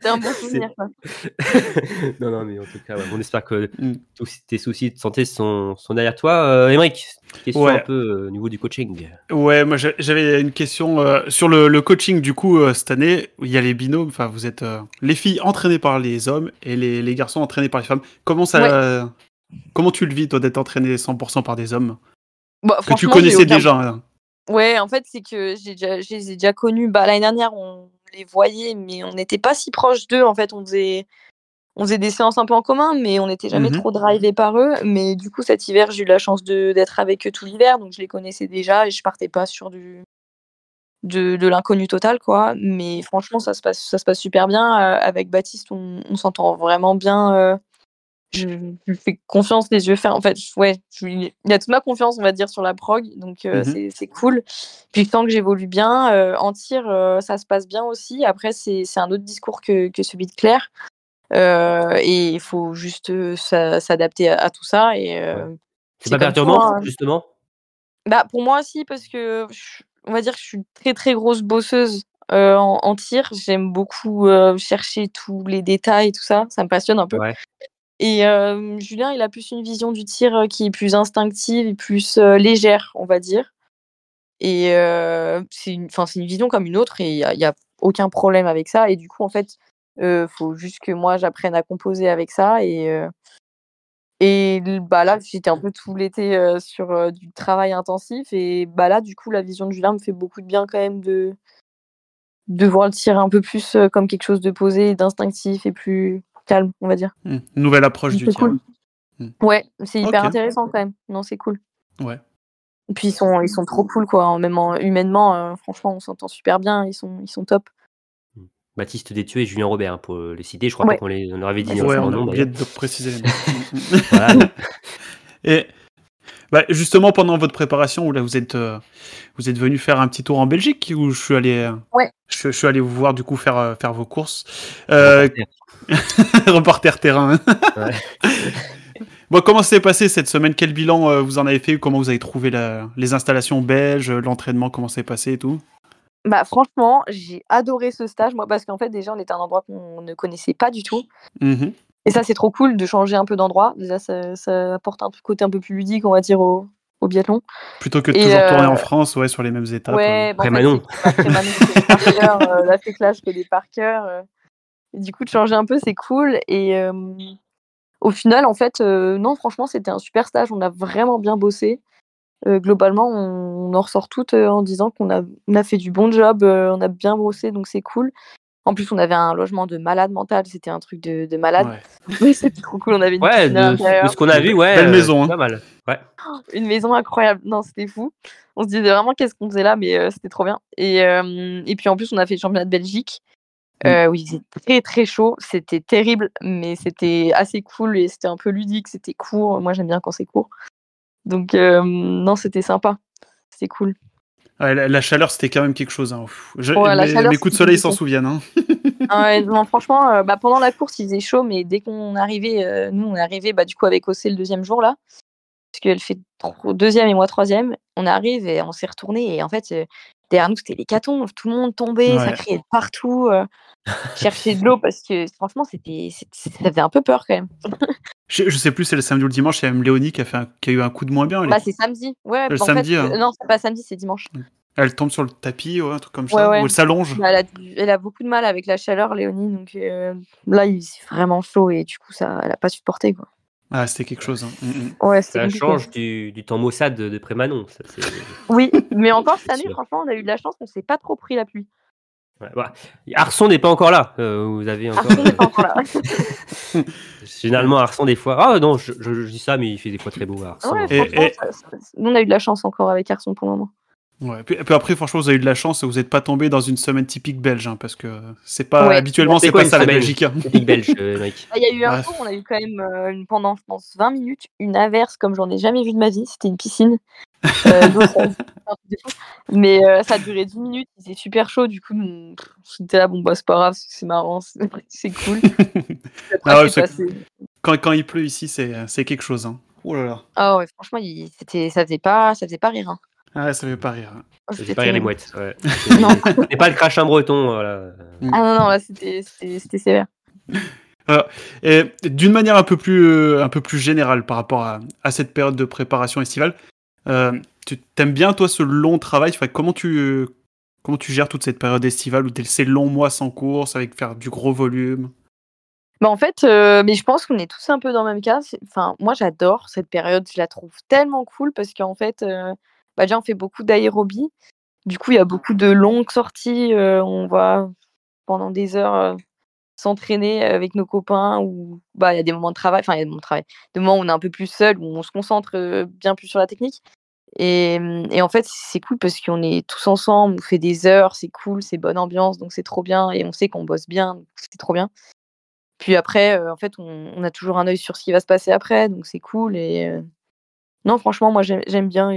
S2: C'était un bon souvenir, ça.
S1: non, non, mais en tout cas, ouais, on espère que
S3: Mm.
S1: tous tes soucis de santé sont, sont derrière toi. Euh, Émeric, question
S3: Ouais.
S1: un peu euh, au niveau du coaching.
S3: Ouais, moi j'a- j'avais une question euh, sur le, le coaching du coup euh, cette année. Il y a les binômes, enfin vous êtes euh, les filles entraînées par les hommes et les, les garçons entraînés par les femmes. Comment ça,
S2: Ouais.
S3: euh, comment tu le vis toi d'être entraîné 100% par des hommes?
S2: Bah,
S3: que tu connaissais
S2: aucun-
S3: déjà hein.
S2: Ouais, en fait, c'est que j'ai déjà, je les ai déjà connus. Bah, l'année dernière, on les voyait, mais on n'était pas si proches d'eux. En fait, on faisait, on faisait des séances un peu en commun, mais on n'était jamais
S3: Mhm.
S2: trop drivés par eux. Mais du coup, cet hiver, j'ai eu la chance d'être avec eux tout l'hiver, donc je les connaissais déjà et je partais pas sur du, de, de l'inconnu total, quoi. Mais franchement, ça se passe, ça se passe super bien. Euh, avec Baptiste, on, on s'entend vraiment bien. Je lui fais confiance les yeux fermés. En fait, ouais, je il a toute ma confiance, on va dire, sur la prog, donc euh,
S3: Mhm.
S2: c'est c'est cool. Puis sens que j'évolue bien. Euh, en tir, euh, ça se passe bien aussi. Après, c'est un autre discours que, que celui de Claire. Euh, et il faut juste s'a- s'adapter à, à tout ça. Et,
S1: C'est pas perturbant,
S2: hein.
S1: justement?
S2: Bah, pour moi aussi, parce que je, on va dire que je suis une très très grosse bosseuse en, en tir. J'aime beaucoup chercher tous les détails, tout ça. Ça me passionne un peu.
S1: Ouais.
S2: Et euh, Julien, il a plus une vision du tir euh, qui est plus instinctive et plus euh, légère, on va dire. Et c'est une, une vision comme une autre et il n'y a, aucun problème avec ça. Et du coup, en fait, euh, faut juste que moi, j'apprenne à composer avec ça. Et, et bah, là, j'étais un peu tout l'été sur du travail intensif. Et bah, là, du coup, la vision de Julien me fait beaucoup de bien quand même de, de voir le tir un peu plus comme quelque chose de posé, d'instinctif et plus calme, on va dire.
S3: Hmm. Nouvelle approche du tir.
S2: cool.
S3: Hmm.
S2: Ouais, c'est hyper intéressant quand même. Non, c'est cool.
S3: Ouais.
S2: Et puis ils sont, ils sont trop cool quoi. En- Même en, humainement, euh, franchement, on s'entend super bien. Ils sont, ils sont top.
S1: Baptiste Détué et Julien Robert, hein, pour euh, les citer. Je crois
S2: Ouais.
S1: pas qu'on les on avait dit
S2: Ouais,
S1: dans
S3: Ouais, on a oublié de préciser les noms.
S1: Voilà,
S3: Et bah, justement, pendant votre préparation, où là vous êtes, euh, vous êtes venu faire un petit tour en Belgique, où je suis allé, euh,
S2: Ouais.
S3: je, je suis allé vous voir du coup faire, euh, faire vos courses. Euh, reporter terrain.
S1: Ouais.
S3: bon, comment s'est passé cette semaine? Quel bilan euh, vous en avez fait? Comment vous avez trouvé la- les installations belges, l'entraînement, comment s'est passé et tout?
S2: Bah franchement, j'ai adoré ce stage moi parce qu'en fait déjà on était à un endroit qu'on ne connaissait pas du tout.
S3: Mhm.
S2: Et ça c'est trop cool de changer un peu d'endroit. Déjà ça, ça apporte un côté un peu plus ludique on va dire au, au biathlon.
S3: Plutôt que de
S2: Et,
S3: toujours tourner
S2: euh,
S3: en France, ouais, sur les mêmes étapes.
S2: Ouais, bah, en
S1: Après
S2: fait,
S1: Manon.
S2: c'est Manon, euh, la féclage que des parkers. euh. Et du coup, de changer un peu, c'est cool. Et euh, au final, en fait, euh, non, franchement, c'était un super stage. On a vraiment bien bossé. Euh, globalement, on, on en ressort toutes euh, en disant qu'on a, on a fait du bon job, euh, on a bien bossé, donc c'est cool. En plus, on avait un logement de malade mental, c'était un truc de, de malade.
S3: Ouais.
S2: Oui, c'était trop cool. On avait une
S1: Ouais, de,
S2: l'intérieur.
S1: de ce qu'on a vu, ouais.
S3: Belle
S1: euh,
S3: maison, hein.
S1: Pas mal. Ouais.
S2: une maison incroyable. Non, c'était fou. On se disait vraiment qu'est-ce qu'on faisait là, mais euh, c'était trop bien. Et, euh, et puis en plus, on a fait le championnat de Belgique. Euh, oui, c'était très très chaud. C'était terrible, mais c'était assez cool et c'était un peu ludique. C'était court. Moi, j'aime bien quand c'est court. Donc, euh, non, c'était sympa. C'était cool.
S3: Ouais, la, la chaleur, c'était quand même quelque chose. Hein. Je-
S2: Ouais,
S3: mes,
S2: chaleur,
S3: mes coups de soleil s'en souviennent. Hein.
S2: Ouais, non, franchement, euh, bah, pendant la course, il faisait chaud, mais dès qu'on arrivait, euh, nous, on est arrivé bah, du coup avec Ossé le deuxième jour là, parce qu'elle fait deuxième et moi troisième. On arrive et on s'est retourné et en fait, euh, derrière nous, c'était l'hécatombe. Tout le monde tombait, ça criait de partout. euh, chercher de l'eau parce que franchement, c'était, ça faisait un peu peur quand même.
S3: Je, je sais plus, c'est le samedi ou le dimanche, il y a même Léonie qui a, fait un- qui a eu un coup de moins bien.
S2: Bah, c'est samedi. Ouais,
S3: Le
S2: bah, en
S3: samedi,
S2: fait,
S3: hein.
S2: euh, non, c'est pas samedi, c'est dimanche.
S3: elle tombe sur le tapis, ouais, un truc comme
S2: Ouais,
S3: ça. Ou elle s'allonge.
S2: Bah, elle, a, dû- elle a beaucoup de mal avec la chaleur, Léonie. Donc là, il c'est vraiment chaud et du coup, ça, elle a pas supporté quoi.
S3: Ah, c'était quelque chose. hein. Mm, mm.
S2: Ouais,
S1: Ça
S2: compliqué.
S1: change du, du temps maussade de, de Prémanon. Ça,
S2: Oui, mais encore cette année, franchement, on a eu de la chance qu'on s'est pas trop pris la pluie.
S1: ouais. Arson n'est pas encore là. euh, vous avez encore.
S2: Arson n'est pas encore là.
S1: euh, généralement, Arson, des fois. Ah non, je, je- je dis ça, mais il fait des fois très beau. Arson.
S2: Ouais,
S3: Et-
S2: franchement,
S3: et-
S2: ça- ça- nous, on a eu de la chance encore avec Arson pour le moment.
S3: Ouais. Puis, puis après, franchement, vous avez eu de la chance, vous n'êtes pas tombé dans une semaine typique belge, hein, parce que c'est pas
S2: Ouais.
S3: habituellement
S1: C'est
S3: pas ça la Belgique. hein.
S1: Typique belge, euh, mec.
S2: Ah, Il y a eu un
S3: Bref.
S2: jour, on a eu quand même euh, une, pendant, je pense, 20 minutes, une averse comme j'en ai jamais vu de ma vie. C'était une piscine. Euh, ça-. Mais euh, ça a duré 10 minutes, il faisait super chaud. Du coup, c'était là, bon, bah, c'est pas grave, c'est marrant, c'est cool. Après,
S3: Ah ouais,
S2: passé.
S3: Quand, quand il pleut ici, c'est c'est quelque chose. Hein. Oh là là.
S2: Ah ouais, franchement, il, c'était, ça faisait pas, ça faisait pas rire. hein.
S3: Ah, ça fait pas rire.
S2: Oh,
S1: J'ai
S2: c'était
S1: pas rire les mouettes. Ouais.
S2: Non.
S1: C'est pas le crachin breton. Voilà.
S2: Ah non, non, là, c'était, sévère.
S3: Et d'une manière un peu plus, euh, un peu plus générale par rapport à, à cette période de préparation estivale, euh, tu t'aimes bien toi ce long travail? Enfin, comment tu comment tu gères toute cette période estivale ou ces longs mois sans course avec faire du gros volume?
S2: Bah en fait, euh, mais je pense qu'on est tous un peu dans le même cas. Enfin, moi, j'adore cette période. Je la trouve tellement cool parce qu'en fait, euh, bah déjà, on fait beaucoup d'aérobie. Du coup, il y a beaucoup de longues sorties. euh, on va pendant des heures euh, s'entraîner avec nos copains ou bah il y a des moments de travail. Enfin, il y a des moments de travail, des moments où on est un peu plus seul, où on se concentre euh, bien plus sur la technique. Et, et en fait, c'est cool parce qu'on est tous ensemble, on fait des heures, c'est cool, c'est bonne ambiance, donc c'est trop bien. Et on sait qu'on bosse bien, c'est trop bien. Puis après, en fait, on, a toujours un œil sur ce qui va se passer après, donc c'est cool. Et non, franchement, moi j'aime bien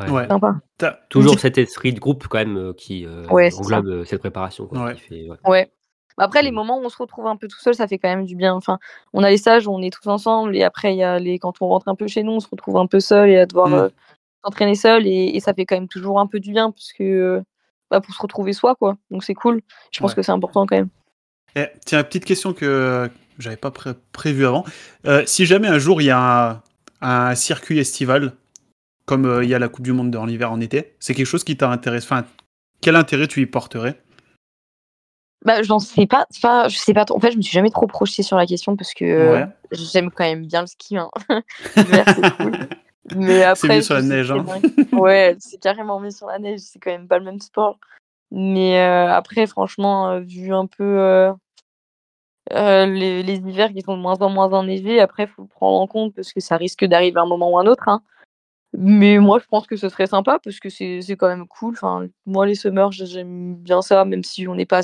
S1: Ouais.
S3: Ouais.
S2: sympa.
S3: T'as-
S1: Toujours cet esprit de groupe quand même euh, qui euh,
S2: Ouais,
S1: englobe euh, cette préparation. quoi,
S3: Ouais.
S1: qui fait- ouais.
S2: Ouais. Après, les
S1: Mm.
S2: moments où on se retrouve un peu tout seul, ça fait quand même du bien. Enfin, on a les stages où on est tous ensemble, et après, il y a les quand on rentre un peu chez nous, on se retrouve un peu seul et à devoir
S3: Mm.
S2: euh, s'entraîner seul et, et ça fait quand même toujours un peu du bien parce que euh, bah, pour se retrouver soi quoi. Donc c'est cool. Je pense
S3: Ouais.
S2: que c'est important quand même.
S3: Eh, tiens, petite question que j'avais pas pré- prévue avant. Euh, si jamais un jour il y a un, un circuit estival, comme euh, il y a la Coupe du Monde en hiver en été, c'est quelque chose qui t'intéresse. Enfin, quel intérêt tu y porterais?
S2: Bah j'en sais pas. Enfin je sais pas. En fait je me suis jamais trop projetée sur la question parce que euh, j'aime quand même bien le ski. Hein. C'est cool. Mais après
S3: mieux sur la neige, hein.
S2: Ouais c'est carrément mieux sur la neige. C'est quand même pas le même sport. Mais euh, après franchement euh, vu un peu euh, les, les hivers qui sont de moins en moins enneigés, après faut le prendre en compte parce que ça risque d'arriver à un moment ou un autre. Hein. Mais moi, je pense que ce serait sympa parce que c'est quand même cool. Enfin, moi, les summers, j'ai- j'aime bien ça, même si on n'est pas,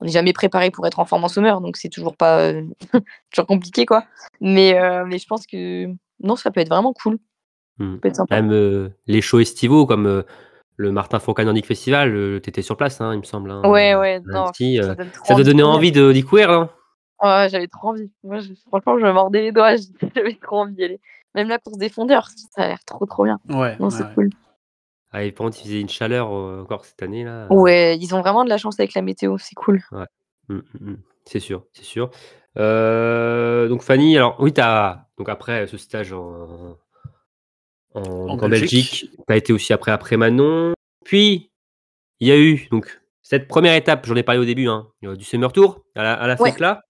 S2: on n'est jamais préparé pour être en forme en summer, donc c'est toujours pas euh, toujours compliqué, quoi. Mais, euh, mais je pense que non, ça peut être vraiment cool.
S1: Hmm.
S2: Ça peut être sympa.
S1: Même euh, les shows estivaux comme le Martin Fourcade Nordic Festival, t'étais sur place, hein, il me semble. hein,
S2: Ouais, ouais, non, donne
S1: ça te donnait envie de- d'y courir, hein
S2: Ouais, j'avais trop envie. Moi, je- franchement, je me mordais les doigts. J'avais trop envie d'y aller. Même la course des fondeurs, ça a l'air trop, trop bien.
S3: Ouais.
S2: Non,
S3: ouais,
S2: c'est
S3: ouais.
S2: cool.
S1: Ah, et par contre, il faisait une chaleur euh, encore cette année là.
S2: Ouais, ils ont vraiment de la chance avec la météo, c'est cool.
S1: Mm, mm, mm. C'est sûr, c'est sûr. Euh, donc Fanny, alors oui, t'as donc après ce stage en, en,
S3: Belgique.
S1: Belgique, tu as été aussi après après Manon. Puis il y a eu donc cette première étape, j'en ai parlé au début, hein, euh, du Summer Tour à la, à la
S2: Ouais.
S1: FECLA.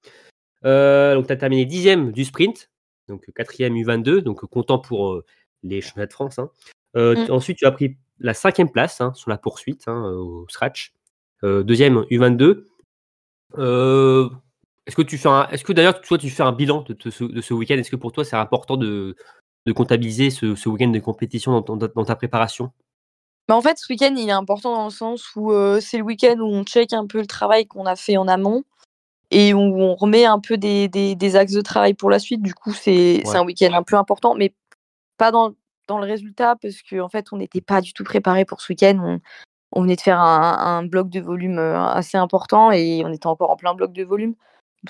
S1: Euh, donc tu as terminé dixième du sprint, donc quatrième U22, donc content pour euh, les championnats de France. hein. Euh,
S2: Mm.
S1: Ensuite, tu as pris la cinquième place hein, sur la poursuite hein, au scratch. Euh, deuxième U22. Euh, est-ce que tu fais un, est-ce que d'ailleurs toi tu fais un bilan de, ce, de ce week-end? Est-ce que pour toi c'est important de, de comptabiliser ce, ce week-end de compétition dans, ton- dans ta préparation?
S2: Bah, en fait, ce week-end, il est important dans le sens où euh, c'est le week-end où on check un peu le travail qu'on a fait en amont et où on remet un peu des, des, des axes de travail pour la suite. Du coup, c'est
S1: Ouais.
S2: un week-end un peu important, mais pas dans, dans le résultat parce qu'en en fait, on n'était pas du tout préparé pour ce week-end. On, on venait de faire un, un bloc de volume euh, assez important et on était encore en plein bloc de volume.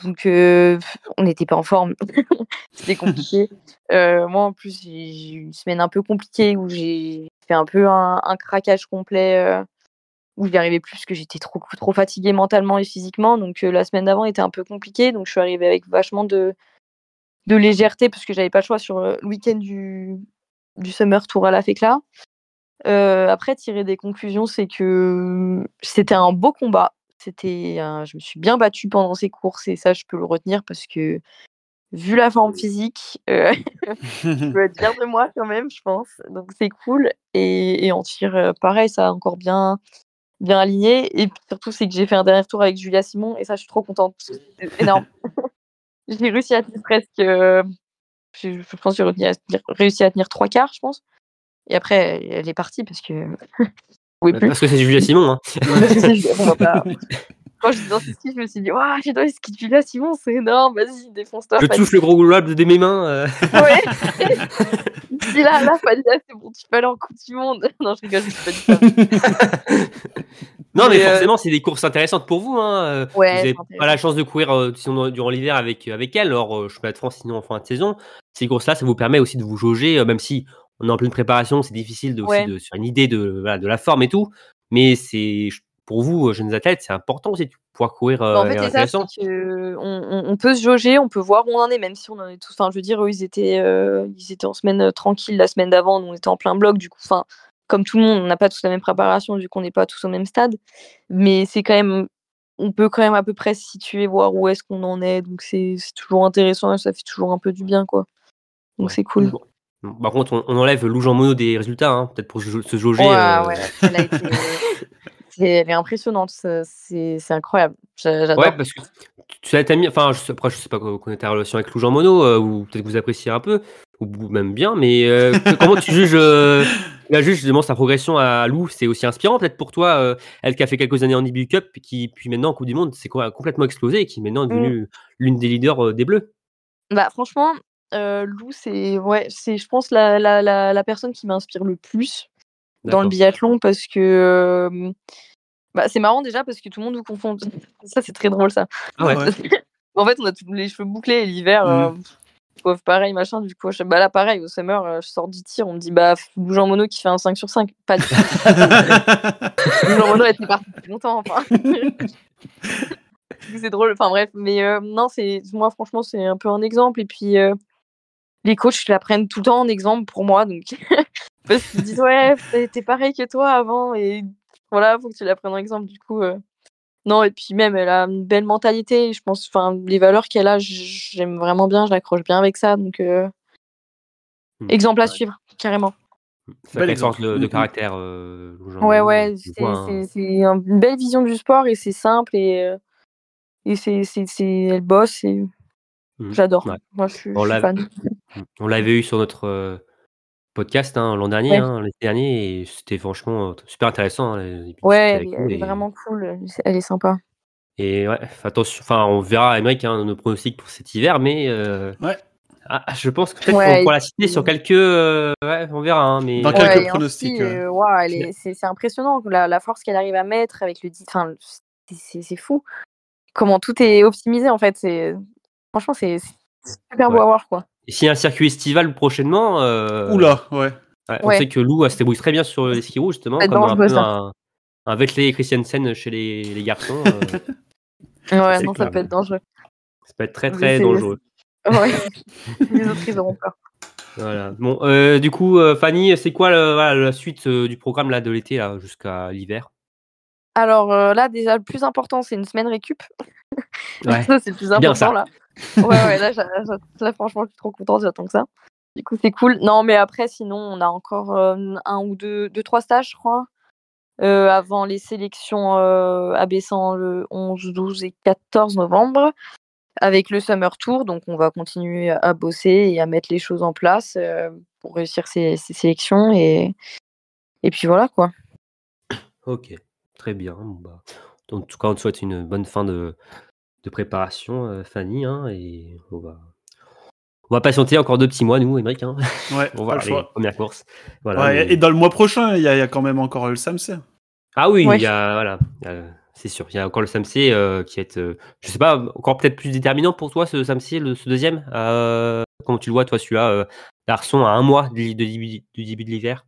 S2: Donc, euh, on n'était pas en forme. C'était compliqué. Euh, moi, en plus, j'ai j'ai eu une semaine un peu compliquée où j'ai fait un peu un, un craquage complet euh, où je n'y arrivais plus parce que j'étais trop, trop fatiguée mentalement et physiquement. Donc, euh, la semaine d'avant était un peu compliquée. Donc, je suis arrivée avec vachement de, de légèreté parce que j'avais pas le choix sur euh, le week-end du, du Summer Tour à la FECLA. Euh, après, tirer des conclusions, c'est que c'était un beau combat. C'était, un- je me suis bien battue pendant ces courses et ça, je peux le retenir parce que vu la forme physique, euh, je peux être fière de moi quand même, je pense. Donc c'est cool. Et, et en tir, euh, pareil, ça a encore bien, bien aligné. Et puis surtout, c'est que j'ai fait un dernier tour avec Julia Simon et ça, je suis trop contente. C'est énorme. j'ai réussi à tenir presque. euh, je, je pense que j'ai réussi à tenir trois quarts, je pense. Et après, elle est partie parce que. plus.
S1: Parce que c'est Julia Simon. Hein.
S2: Parce que c'est- on va pas- Quand je suis dans ce ski, je me suis dit, waouh, j'ai dans ski de Julia Simon, c'est énorme, vas-y, défonce-toi.
S1: Je touche le gros globe de mes mains. euh.
S2: Ouais. je dis là, là, là, c'est bon, tu peux aller en Coupe du Monde. non, je rigole, je pas dit ça.
S1: Non, mais,
S2: Mais, euh,
S1: forcément, c'est des courses intéressantes pour vous. Hein. euh,
S2: Ouais,
S1: vous n'avez pas la chance de courir euh, durant l'hiver avec, avec elle, alors euh, championnat de France sinon en fin de saison. Ces courses-là, ça vous permet aussi de vous jauger, même si on est en pleine préparation, c'est difficile de, aussi
S2: Ouais.
S1: de se faire une idée de, voilà, de la forme et tout. Mais c'est pour vous, euh, jeunes athlètes, c'est important aussi de pouvoir courir euh,
S2: Bah, en fait, c'est ça, que on, peut se jauger, on peut voir où on en est, même si on en est tous. Enfin, je veux dire, eux, ils étaient, euh, ils étaient en semaine euh, tranquille la semaine d'avant, nous, on était en plein bloc, du coup, enfin, comme tout le monde, on n'a pas tous la même préparation, vu qu'on n'est pas tous au même stade. Mais c'est quand même, on peut quand même à peu près se situer, voir où est-ce qu'on en est. Donc, c'est toujours intéressant et ça fait toujours un peu du bien, quoi. Donc,
S1: Ouais.
S2: c'est cool.
S1: Bon. Par contre, on, enlève Lou Jean Monod des résultats, hein, peut-être pour se jauger.
S2: Ouais,
S1: euh,
S2: ouais, elle, a été- c'est- elle est impressionnante, c'est incroyable. J'a- J'adore.
S1: Ouais, parce que tu as mis, enfin, je sais, après, je sais pas comment connaît ta relation avec Lou Jean Monod, euh, ou peut-être que vous appréciez un peu, ou même bien, mais euh, comment tu juges, euh, la juge sa progression à Lou, c'est aussi inspirant peut-être pour toi, euh, elle qui a fait quelques années en IBU Cup, puis qui puis maintenant en Coupe du Monde, c'est complètement explosé et qui maintenant est devenue l'une des leaders des Bleus.
S2: Bah, franchement, Lou, c'est, ouais, c'est, je pense, la, la, la, la personne qui m'inspire le plus dans le biathlon parce que euh, bah, c'est marrant déjà parce que tout le monde vous confond. Ça, c'est très drôle ça.
S1: Ah ouais.
S2: En fait, on a tous les cheveux bouclés et l'hiver, euh, pauvre, pareil, machin. Du coup, je, bah là, pareil, au summer, euh, je sors du tir, on me dit, bah, bouge en mono qui fait un 5 sur 5. Pas du tout. bouge en mono était parti depuis longtemps, enfin. c'est drôle, enfin bref. Mais euh, non, c'est moi, franchement, c'est un peu un exemple. Et puis, euh, les coachs la prennent tout le temps en exemple pour moi. Donc, parce qu'ils disent, ouais, t'es pareil que toi avant. Et voilà, faut que tu la prennes en exemple. Du coup, euh, non, et puis même, elle a une belle mentalité. Je pense, enfin, les valeurs qu'elle a, j'aime vraiment bien, je l'accroche bien avec ça. Donc, euh,
S1: Hmm.
S2: exemple à suivre, carrément.
S1: Ça
S3: Bel
S1: fait force
S3: exemple.
S1: de, de
S3: Mm, mm.
S1: caractère. euh,
S2: Ouais,
S1: Monod,
S2: ouais, c'est
S1: hein.
S2: c'est- c'est un- une belle vision du sport et c'est simple et, euh, et c'est, elle bosse et j'adore.
S1: Ouais.
S2: Moi, je suis,
S1: On
S2: fan.
S1: On l'avait eu sur notre euh, podcast hein, l'an dernier,
S2: Ouais.
S1: hein, l'été dernier, et c'était franchement euh, super intéressant. hein, les-
S2: Ouais, elle,
S1: avec
S2: est-
S1: nous,
S2: elle est
S1: et-
S2: vraiment cool, elle est- elle est sympa.
S1: Et ouais, attention, enfin, on verra, Emmerich, hein, nos pronostics pour cet hiver, mais euh,
S3: Ouais.
S1: ah, je pense que peut-être
S2: Ouais,
S1: qu'on pourra la citer sur quelques. euh, ouais, on verra, hein, mais
S3: Dans
S2: Ouais,
S3: quelques pronostics,
S2: euh, elle est- c'est, c'est impressionnant la, la force qu'elle arrive à mettre avec le. di- Enfin, c'est, c'est, c'est fou. Comment tout est optimisé en fait. C'est, franchement, c'est, c'est super beau
S1: Ouais.
S2: à voir quoi.
S1: Et s'il y a un circuit estival prochainement, euh,
S3: Oula, ouais.
S1: ouais, on
S2: Ouais.
S1: sait que Lou se débrouille très bien sur les skis rouges, justement, comme un peu un, un Vettel et Christiansen chez les, les garçons. euh,
S2: Ouais, non, ça peut être dangereux.
S1: ça peut être très très dangereux.
S2: Ouais. Les autres, ils auront peur.
S1: Voilà. Bon, euh, du coup, euh, Fanny, c'est quoi le- voilà, la suite euh, du programme là de l'été là jusqu'à l'hiver?
S2: Alors euh, là, déjà, le plus important, c'est une semaine récup.
S1: Ouais.
S2: ça, c'est le plus
S1: ça.
S2: important là. Ouais, ouais, là, j'a- j'a- là, franchement, je suis trop contente, j'attends que ça. Du coup, c'est cool. Non, mais après, sinon, on a encore euh, un ou deux, deux, trois stages, je crois, euh, avant les sélections euh, abaissant le 11, 12 et 14 novembre, avec le Summer Tour. Donc, on va continuer à bosser et à mettre les choses en place euh, pour réussir ces, ces sélections. Et, et puis voilà, quoi.
S1: Ok, très bien. Bon, bah, en tout cas, on te souhaite une bonne fin de, de préparation, euh, Fanny, hein, et on va, on va patienter encore deux petits mois, nous, Émeric, hein,
S3: Ouais,
S1: premières courses. Voilà,
S3: Ouais,
S1: mais-
S3: Et dans le mois prochain, il y, a il y a quand même encore le Samsung.
S1: Ah oui,
S2: Ouais.
S1: il y a, voilà, euh, c'est sûr, il y a encore le SAMC euh, qui est, euh, je sais pas, encore peut-être plus déterminant pour toi, ce SAMC, le, ce deuxième? Euh, comment tu le vois, toi, celui-là, euh, Larson, à un mois du, de- du début de l'hiver?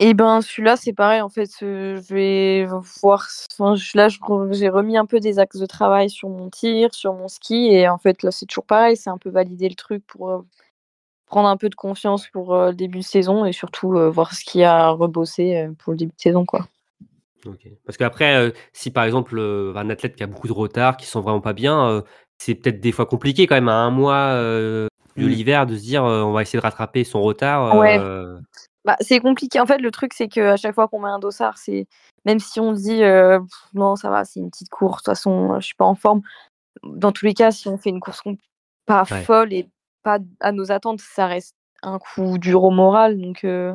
S2: Et ben celui-là c'est pareil en fait euh, je vais voir enfin, je- là je re- j'ai remis un peu des axes de travail sur mon tir sur mon ski et en fait là c'est toujours pareil c'est un peu valider le truc pour euh, prendre un peu de confiance pour euh, le début de saison et surtout euh, voir ce qu'il y a à rebosser euh, pour le début de saison quoi
S1: Ok. Parce qu'après, euh, si par exemple euh, un athlète qui a beaucoup de retard, qui sent vraiment pas bien, euh, c'est peut-être des fois compliqué quand même à un mois euh, de
S3: Mm.
S1: l'hiver de se dire euh, on va essayer de rattraper son retard.
S2: Ouais.
S1: euh,
S2: Bah, c'est compliqué. En fait, le truc, c'est qu'à chaque fois qu'on met un dossard, c'est même si on se dit euh, Pff, non, ça va, c'est une petite course, de toute façon, je suis pas en forme. Dans tous les cas, si on fait une course pas
S1: Ouais.
S2: folle et pas à nos attentes, ça reste un coup dur au moral. Donc, euh,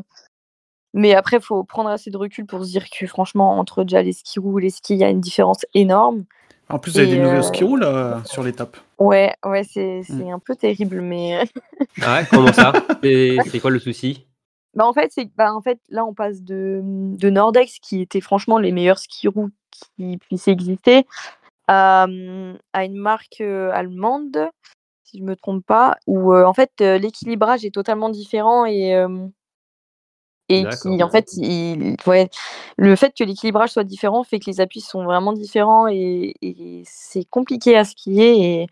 S2: mais après, il faut prendre assez de recul pour se dire que franchement, entre déjà les skis roux et les skis, il y a une différence énorme.
S3: En plus, il y a
S2: Et,
S3: des nouveaux
S2: euh,
S3: ski roux là, sur l'étape.
S2: Ouais, ouais, c'est c'est un peu terrible, mais
S1: Ah ouais, comment ça? C'est c'est quoi le souci?
S2: Bah en fait, c'est bah en fait là on passe de, de Nordex qui étaient franchement les meilleurs ski roux qui puissent exister à, à une marque euh, allemande si je me trompe pas où euh, en fait euh, l'équilibrage est totalement différent et et qui en fait il, ouais, le fait que l'équilibrage soit différent fait que les appuis sont vraiment différents et, et c'est compliqué à skier et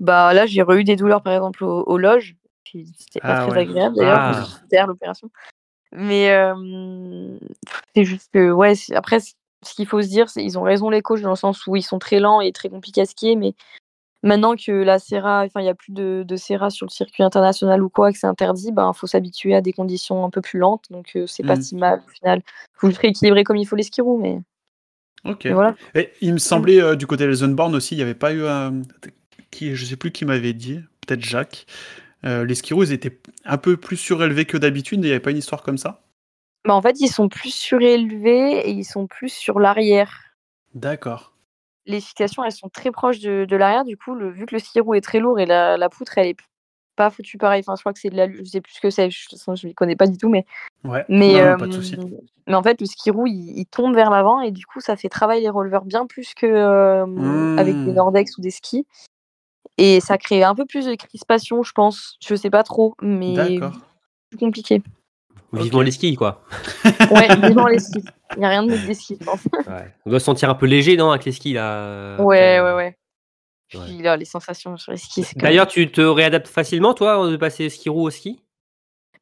S2: bah là j'ai re eu des douleurs par exemple au, au loge c'était pas
S3: Ah
S2: très
S3: ouais.
S2: agréable d'ailleurs
S1: Ah.
S2: l'opération mais euh, c'est juste que ouais après ce qu'il faut se dire c'est ils ont raison les coachs dans le sens où ils sont très lents et très compliqués à skier mais maintenant que la Serra enfin il y a plus de, de Serra sur le circuit international ou quoi que c'est interdit ben faut s'habituer à des conditions un peu plus lentes donc euh, c'est pas
S3: Mm.
S2: si mal au final faut juste rééquilibrer comme il faut les skis roux mais,
S3: Ok.
S2: voilà
S3: Et il me semblait euh, du côté des Born aussi, il n'y avait pas eu un. Qui, je sais plus qui m'avait dit, peut-être Jacques. Euh, les ski roux ils étaient un peu plus surélevés que d'habitude, il n'y avait pas une histoire comme ça
S2: Bah, en fait ils sont plus surélevés et ils sont plus sur l'arrière
S3: D'accord.
S2: les fixations elles sont très proches de, de l'arrière du coup le, vu que le ski roux est très lourd et la, la poutre elle est pas foutue pareil enfin je crois que c'est de la je sais plus ce que c'est je, ne connais pas du tout mais
S3: Ouais.
S2: mais,
S3: Non,
S2: euh,
S3: pas de souci.
S2: mais en fait le ski roux il, il tombe vers l'avant et du coup ça fait travailler les releveurs bien plus que euh,
S3: Mmh.
S2: avec des nordex ou des skis Et ça crée un peu plus de crispation, je pense. Je sais pas trop, mais
S3: D'accord.
S2: plus compliqué.
S1: Vivement les skis, quoi.
S2: Ouais, vivement les skis. Il n'y a rien de mieux que des skis, je pense.
S1: Ouais. On doit se sentir un peu léger, non, avec les skis, là
S2: Ouais,
S1: après,
S2: ouais, ouais.
S1: Ouais.
S2: Puis là, les sensations sur les skis, c'est quand même-
S1: D'ailleurs, tu te réadaptes facilement, toi, de passer ski roue au ski?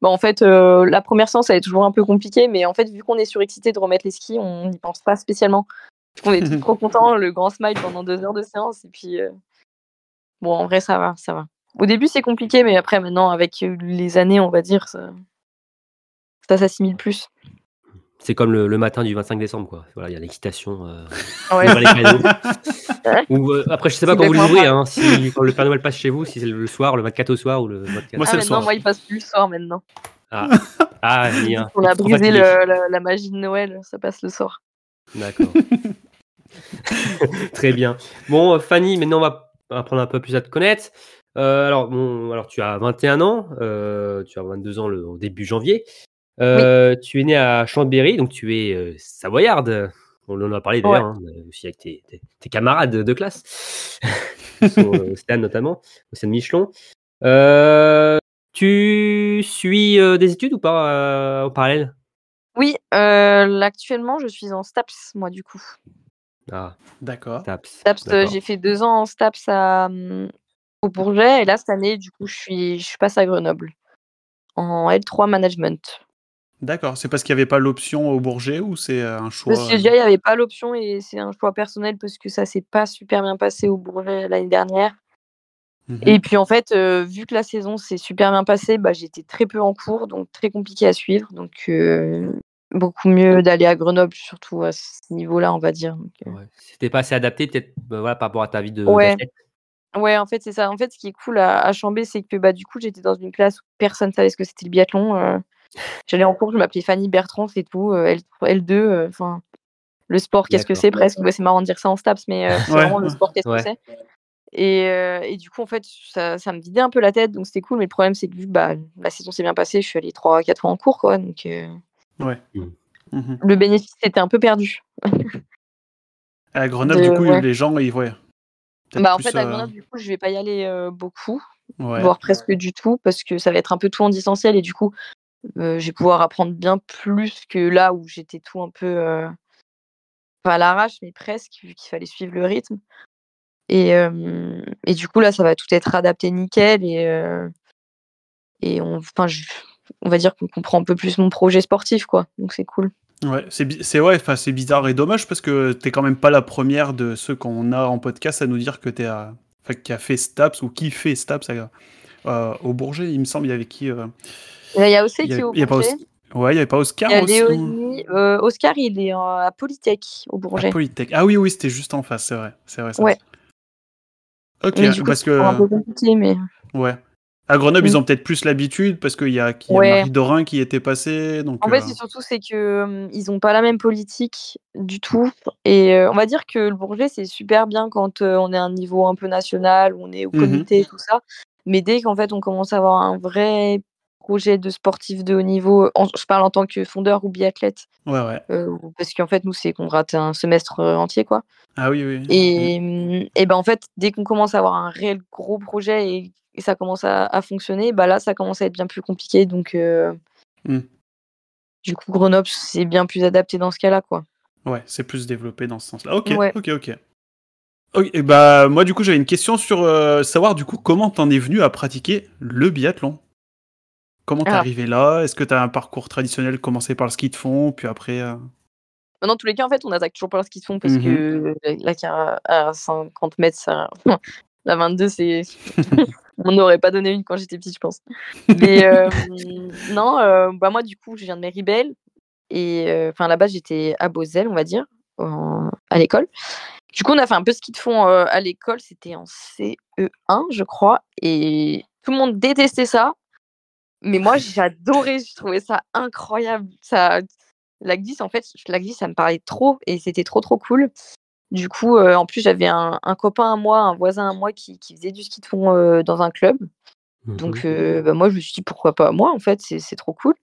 S2: Bah, en fait, euh, la première séance, elle est toujours un peu compliquée, mais en fait, vu qu'on est surexcité de remettre les skis, on n'y pense pas spécialement. On est trop contents, le grand smile pendant deux heures de séance, et puis euh, bon, en vrai, ça va, ça va. Au début, c'est compliqué, mais après, maintenant, avec les années, on va dire, ça, ça s'assimile plus.
S1: C'est comme le, le matin du 25 décembre, quoi. Voilà, il y a l'excitation. Euh,
S2: Ouais.
S1: ouvrir les cadeaux. Ou, euh, après, je sais pas quand vous les
S2: bêtement
S1: ouvrez, hein, si quand le Père Noël passe chez vous, si c'est le soir, le 24 au soir ou le 24.
S3: Moi,
S2: Ah,
S3: le
S2: maintenant,
S3: soir.
S2: moi, il passe plus le soir maintenant.
S1: Ah, ah bien.
S2: On a brisé le- la, la magie de Noël, ça passe le soir.
S1: D'accord. Très bien. Bon, euh, Fanny, maintenant on va apprendre un peu plus à te connaître. Euh, alors, bon, alors, tu as 21 ans, euh, tu as 22 ans le, au début janvier. Euh, Tu es né à Chambéry, donc tu es savoyarde. On en a parlé d'ailleurs, hein, aussi avec tes, tes- tes camarades de classe, Stan notamment, au Michelon. Tu suis des études ou pas au parallèle?
S2: Oui, actuellement, je suis en STAPS, moi, du coup.
S1: Ah,
S3: D'accord.
S1: TAPS.
S2: STAPS, euh,
S1: d'accord.
S2: j'ai fait deux ans en STAPS à, hum, au Bourget, et là, cette année, du coup, je, suis, je passe à Grenoble, en L3 Management.
S3: D'accord. C'est parce qu'il n'y avait pas l'option au Bourget ou c'est euh, un choix
S2: Parce que déjà, il n'y avait pas l'option, et c'est un choix personnel, parce que ça s'est pas super bien passé au Bourget l'année dernière.
S3: Mhm.
S2: Et puis, en fait, euh, vu que la saison s'est super bien passée, bah, j'étais très peu en cours, donc très compliqué à suivre. Donc, euh, beaucoup mieux d'aller à Grenoble, surtout à ce niveau-là, on va dire. Donc, euh,
S1: Ouais. C'était pas assez adapté, peut-être bah, voilà, par rapport à ta vie de
S2: Ouais. Ouais, en fait, c'est ça. En fait, ce qui est cool à, à Chambé, c'est que bah, du coup, j'étais dans une classe où personne savait ce que c'était le biathlon. euh. J'allais en cours, je m'appelais Fanny Bertrand, c'est tout. euh, L, L2, euh, enfin, le sport, qu'est-ce que c'est presque? Ouais, C'est marrant de dire ça en STAPS, mais euh, c'est
S3: Ouais,
S2: vraiment le sport, qu'est-ce
S1: Ouais.
S2: que c'est? Et, euh, et du coup, en fait, ça, ça me vidait un peu la tête, donc c'était cool. Mais le problème, c'est que vu que bah, la saison s'est bien passée, je suis allée 3-4 fois en cours, quoi. Donc
S3: Mhm.
S2: le bénéfice était un peu perdu.
S3: À Grenoble,
S2: De-
S3: du coup,
S2: ouais.
S3: les gens, ils peut-être
S2: Bah, en fait, à
S3: euh,
S2: Grenoble, du coup, je vais pas y aller euh, beaucoup.
S3: ouais.
S2: voire presque du tout, parce que ça va être un peu tout en distanciel et du coup, euh, je vais pouvoir apprendre bien plus que là où j'étais tout un peu euh, pas à l'arrache, mais presque, vu qu'il fallait suivre le rythme. Et, euh, et du coup, là, ça va tout être adapté nickel et, euh, et on, enfin, je- on va dire qu'on comprend un peu plus mon projet sportif, quoi. Donc, c'est cool.
S3: Ouais, c'est ouais, enfin c'est bizarre et dommage parce que t'es quand même pas la première de ceux qu'on a en podcast à nous dire que t'es à, enfin, qui a fait Staps ou qui fait Staps à- euh, au Bourget. Il me semble il y avait qui euh,
S2: Il y a
S3: y
S2: qui au
S3: pas
S2: Bourget.
S3: Ouais, il y avait pas Oscar
S2: Il y a
S3: aussi.
S2: Léonie. euh, Oscar, il est à Polytech au
S3: À
S2: Bourget.
S3: Polytech. Ah oui, oui, c'était juste en face, c'est vrai, c'est vrai. Ça.
S2: Ouais.
S3: Ok,
S2: coup,
S3: parce
S2: c'est
S3: que
S2: un peu compliqué, mais.
S3: ouais. À Grenoble,
S2: Mm.
S3: ils ont peut-être plus l'habitude parce qu'il y a, qu'il y a
S2: Ouais.
S3: Marie Dorin qui était passée. Donc,
S2: En fait,
S3: euh,
S2: c'est surtout c'est que euh, ils ont pas la même politique du tout. Et euh, on va dire que le Bourget c'est super bien quand on est à un niveau un peu national, où on est au
S3: Mhm.
S2: comité et tout ça. Mais dès qu'en fait on commence à avoir un vrai projet de sportif de haut niveau, en- je parle en tant que fondeur ou biathlète,
S3: ouais, ouais.
S2: euh, parce qu'en fait nous c'est qu'on rate un semestre entier quoi.
S3: Ah oui, oui.
S2: Et, hum, et ben en fait dès qu'on commence à avoir un réel gros projet et, et ça commence à, à fonctionner, bah là ça commence à être bien plus compliqué. Donc euh,
S3: Mm.
S2: du coup Grenoble c'est bien plus adapté dans ce cas-là quoi.
S3: Ouais, c'est plus développé dans ce sens-là. Ok,
S2: Ouais.
S3: ok, ok. Bah moi du coup j'avais une question sur euh, savoir du coup comment t'en es venu à pratiquer le biathlon? Comment t'es
S2: Alors.
S3: arrivé là? Est-ce que t'as un parcours traditionnel commencé par le ski de fond, puis après euh,
S2: Bah, Dans tous les cas, en fait, on attaque toujours par ce qu'ils font parce
S3: Mhm.
S2: que là, qui à, à 50 mètres, ça... la 22, c'est. on n'aurait pas donné une quand j'étais petite, je pense. Mais euh, non, euh, bah, moi, du coup, je viens de Méribel. Et euh, enfin, là-bas, j'étais à Beauzelle, on va dire, en- à l'école. Du coup, on a fait un peu de fond euh, à l'école. C'était en CE1, je crois. Et tout le monde détestait ça. Mais moi, j'adorais. Je trouvais ça incroyable. Ça, la glisse, en fait, la glisse, ça me parlait trop et c'était trop, trop cool. Du coup, euh, en plus, j'avais un, un copain à moi, un voisin à moi qui, qui faisait du ski de fond euh, dans un club. Donc,
S1: Mhm.
S2: euh, bah, moi, je me suis dit pourquoi pas moi, en fait, c'est c'est trop cool.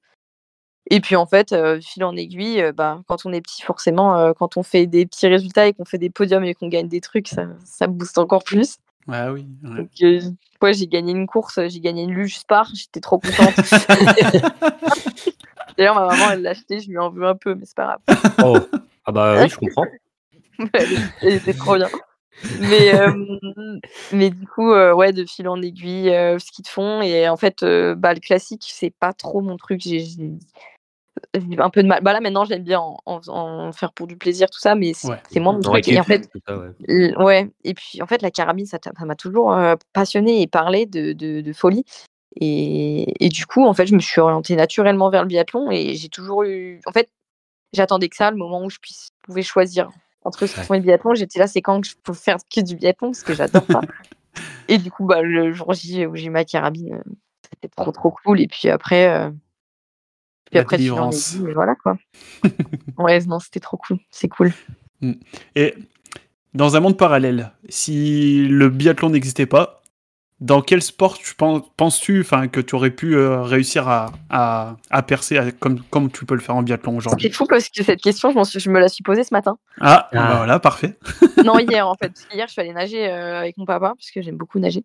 S2: Et puis, en fait, euh, fil en aiguille, euh, bah, quand on est petit, forcément, euh, quand on fait des petits résultats et qu'on fait des podiums et qu'on gagne des trucs, ça, ça booste encore plus.
S3: Ah oui. ouais.
S2: Donc, euh, ouais, j'ai gagné une course, j'ai gagné une luge Spar, j'étais trop contente. D'ailleurs, ma maman, elle l'a acheté, je lui en veux un peu, mais c'est pas grave.
S1: Oh. Ah bah oui, je comprends.
S2: elle, était trop bien. Mais, euh, mais du coup, euh, ouais, de fil en aiguille, euh, ski de fond. Et en fait, euh, bah, le classique, c'est pas trop mon truc. J'ai un peu de mal. Bah là, maintenant, j'aime bien en, en- en faire pour du plaisir, tout ça, mais c'est
S3: Ouais.
S2: moins mon truc. Et en fait,
S1: ça, ouais.
S2: Et puis en fait, la carabine, ça m'a toujours euh, passionné et parlé de, de, de folie. Et, et du coup, en fait, je me suis orientée naturellement vers le biathlon et j'ai toujours eu. En fait, j'attendais que ça, le moment où je puisse, pouvais choisir entre de fond et biathlon. J'étais là, c'est quand que je peux faire que du biathlon parce que j'adore ça. et du coup, bah, le jour J où j'ai ma carabine, euh, c'était trop trop cool. Et puis après, euh, puis
S3: La
S2: après,
S3: délivrance.
S2: aiguille, voilà quoi. ouais, non, c'était trop cool. C'est cool.
S3: Et dans un monde parallèle, si le biathlon n'existait pas, dans quel sport tu penses, penses-tu enfin, que tu aurais pu euh, réussir à, à, à percer à- comme, comme tu peux le faire en biathlon
S2: C'est
S3: aujourd'hui?
S2: fou parce que cette question, je, m'en suis- je me la suis posée ce matin.
S3: Ah,
S1: Ah.
S3: bah voilà, parfait.
S2: Non, hier en fait. Parce qu'hier, je suis allée nager euh, avec mon papa parce que j'aime beaucoup nager.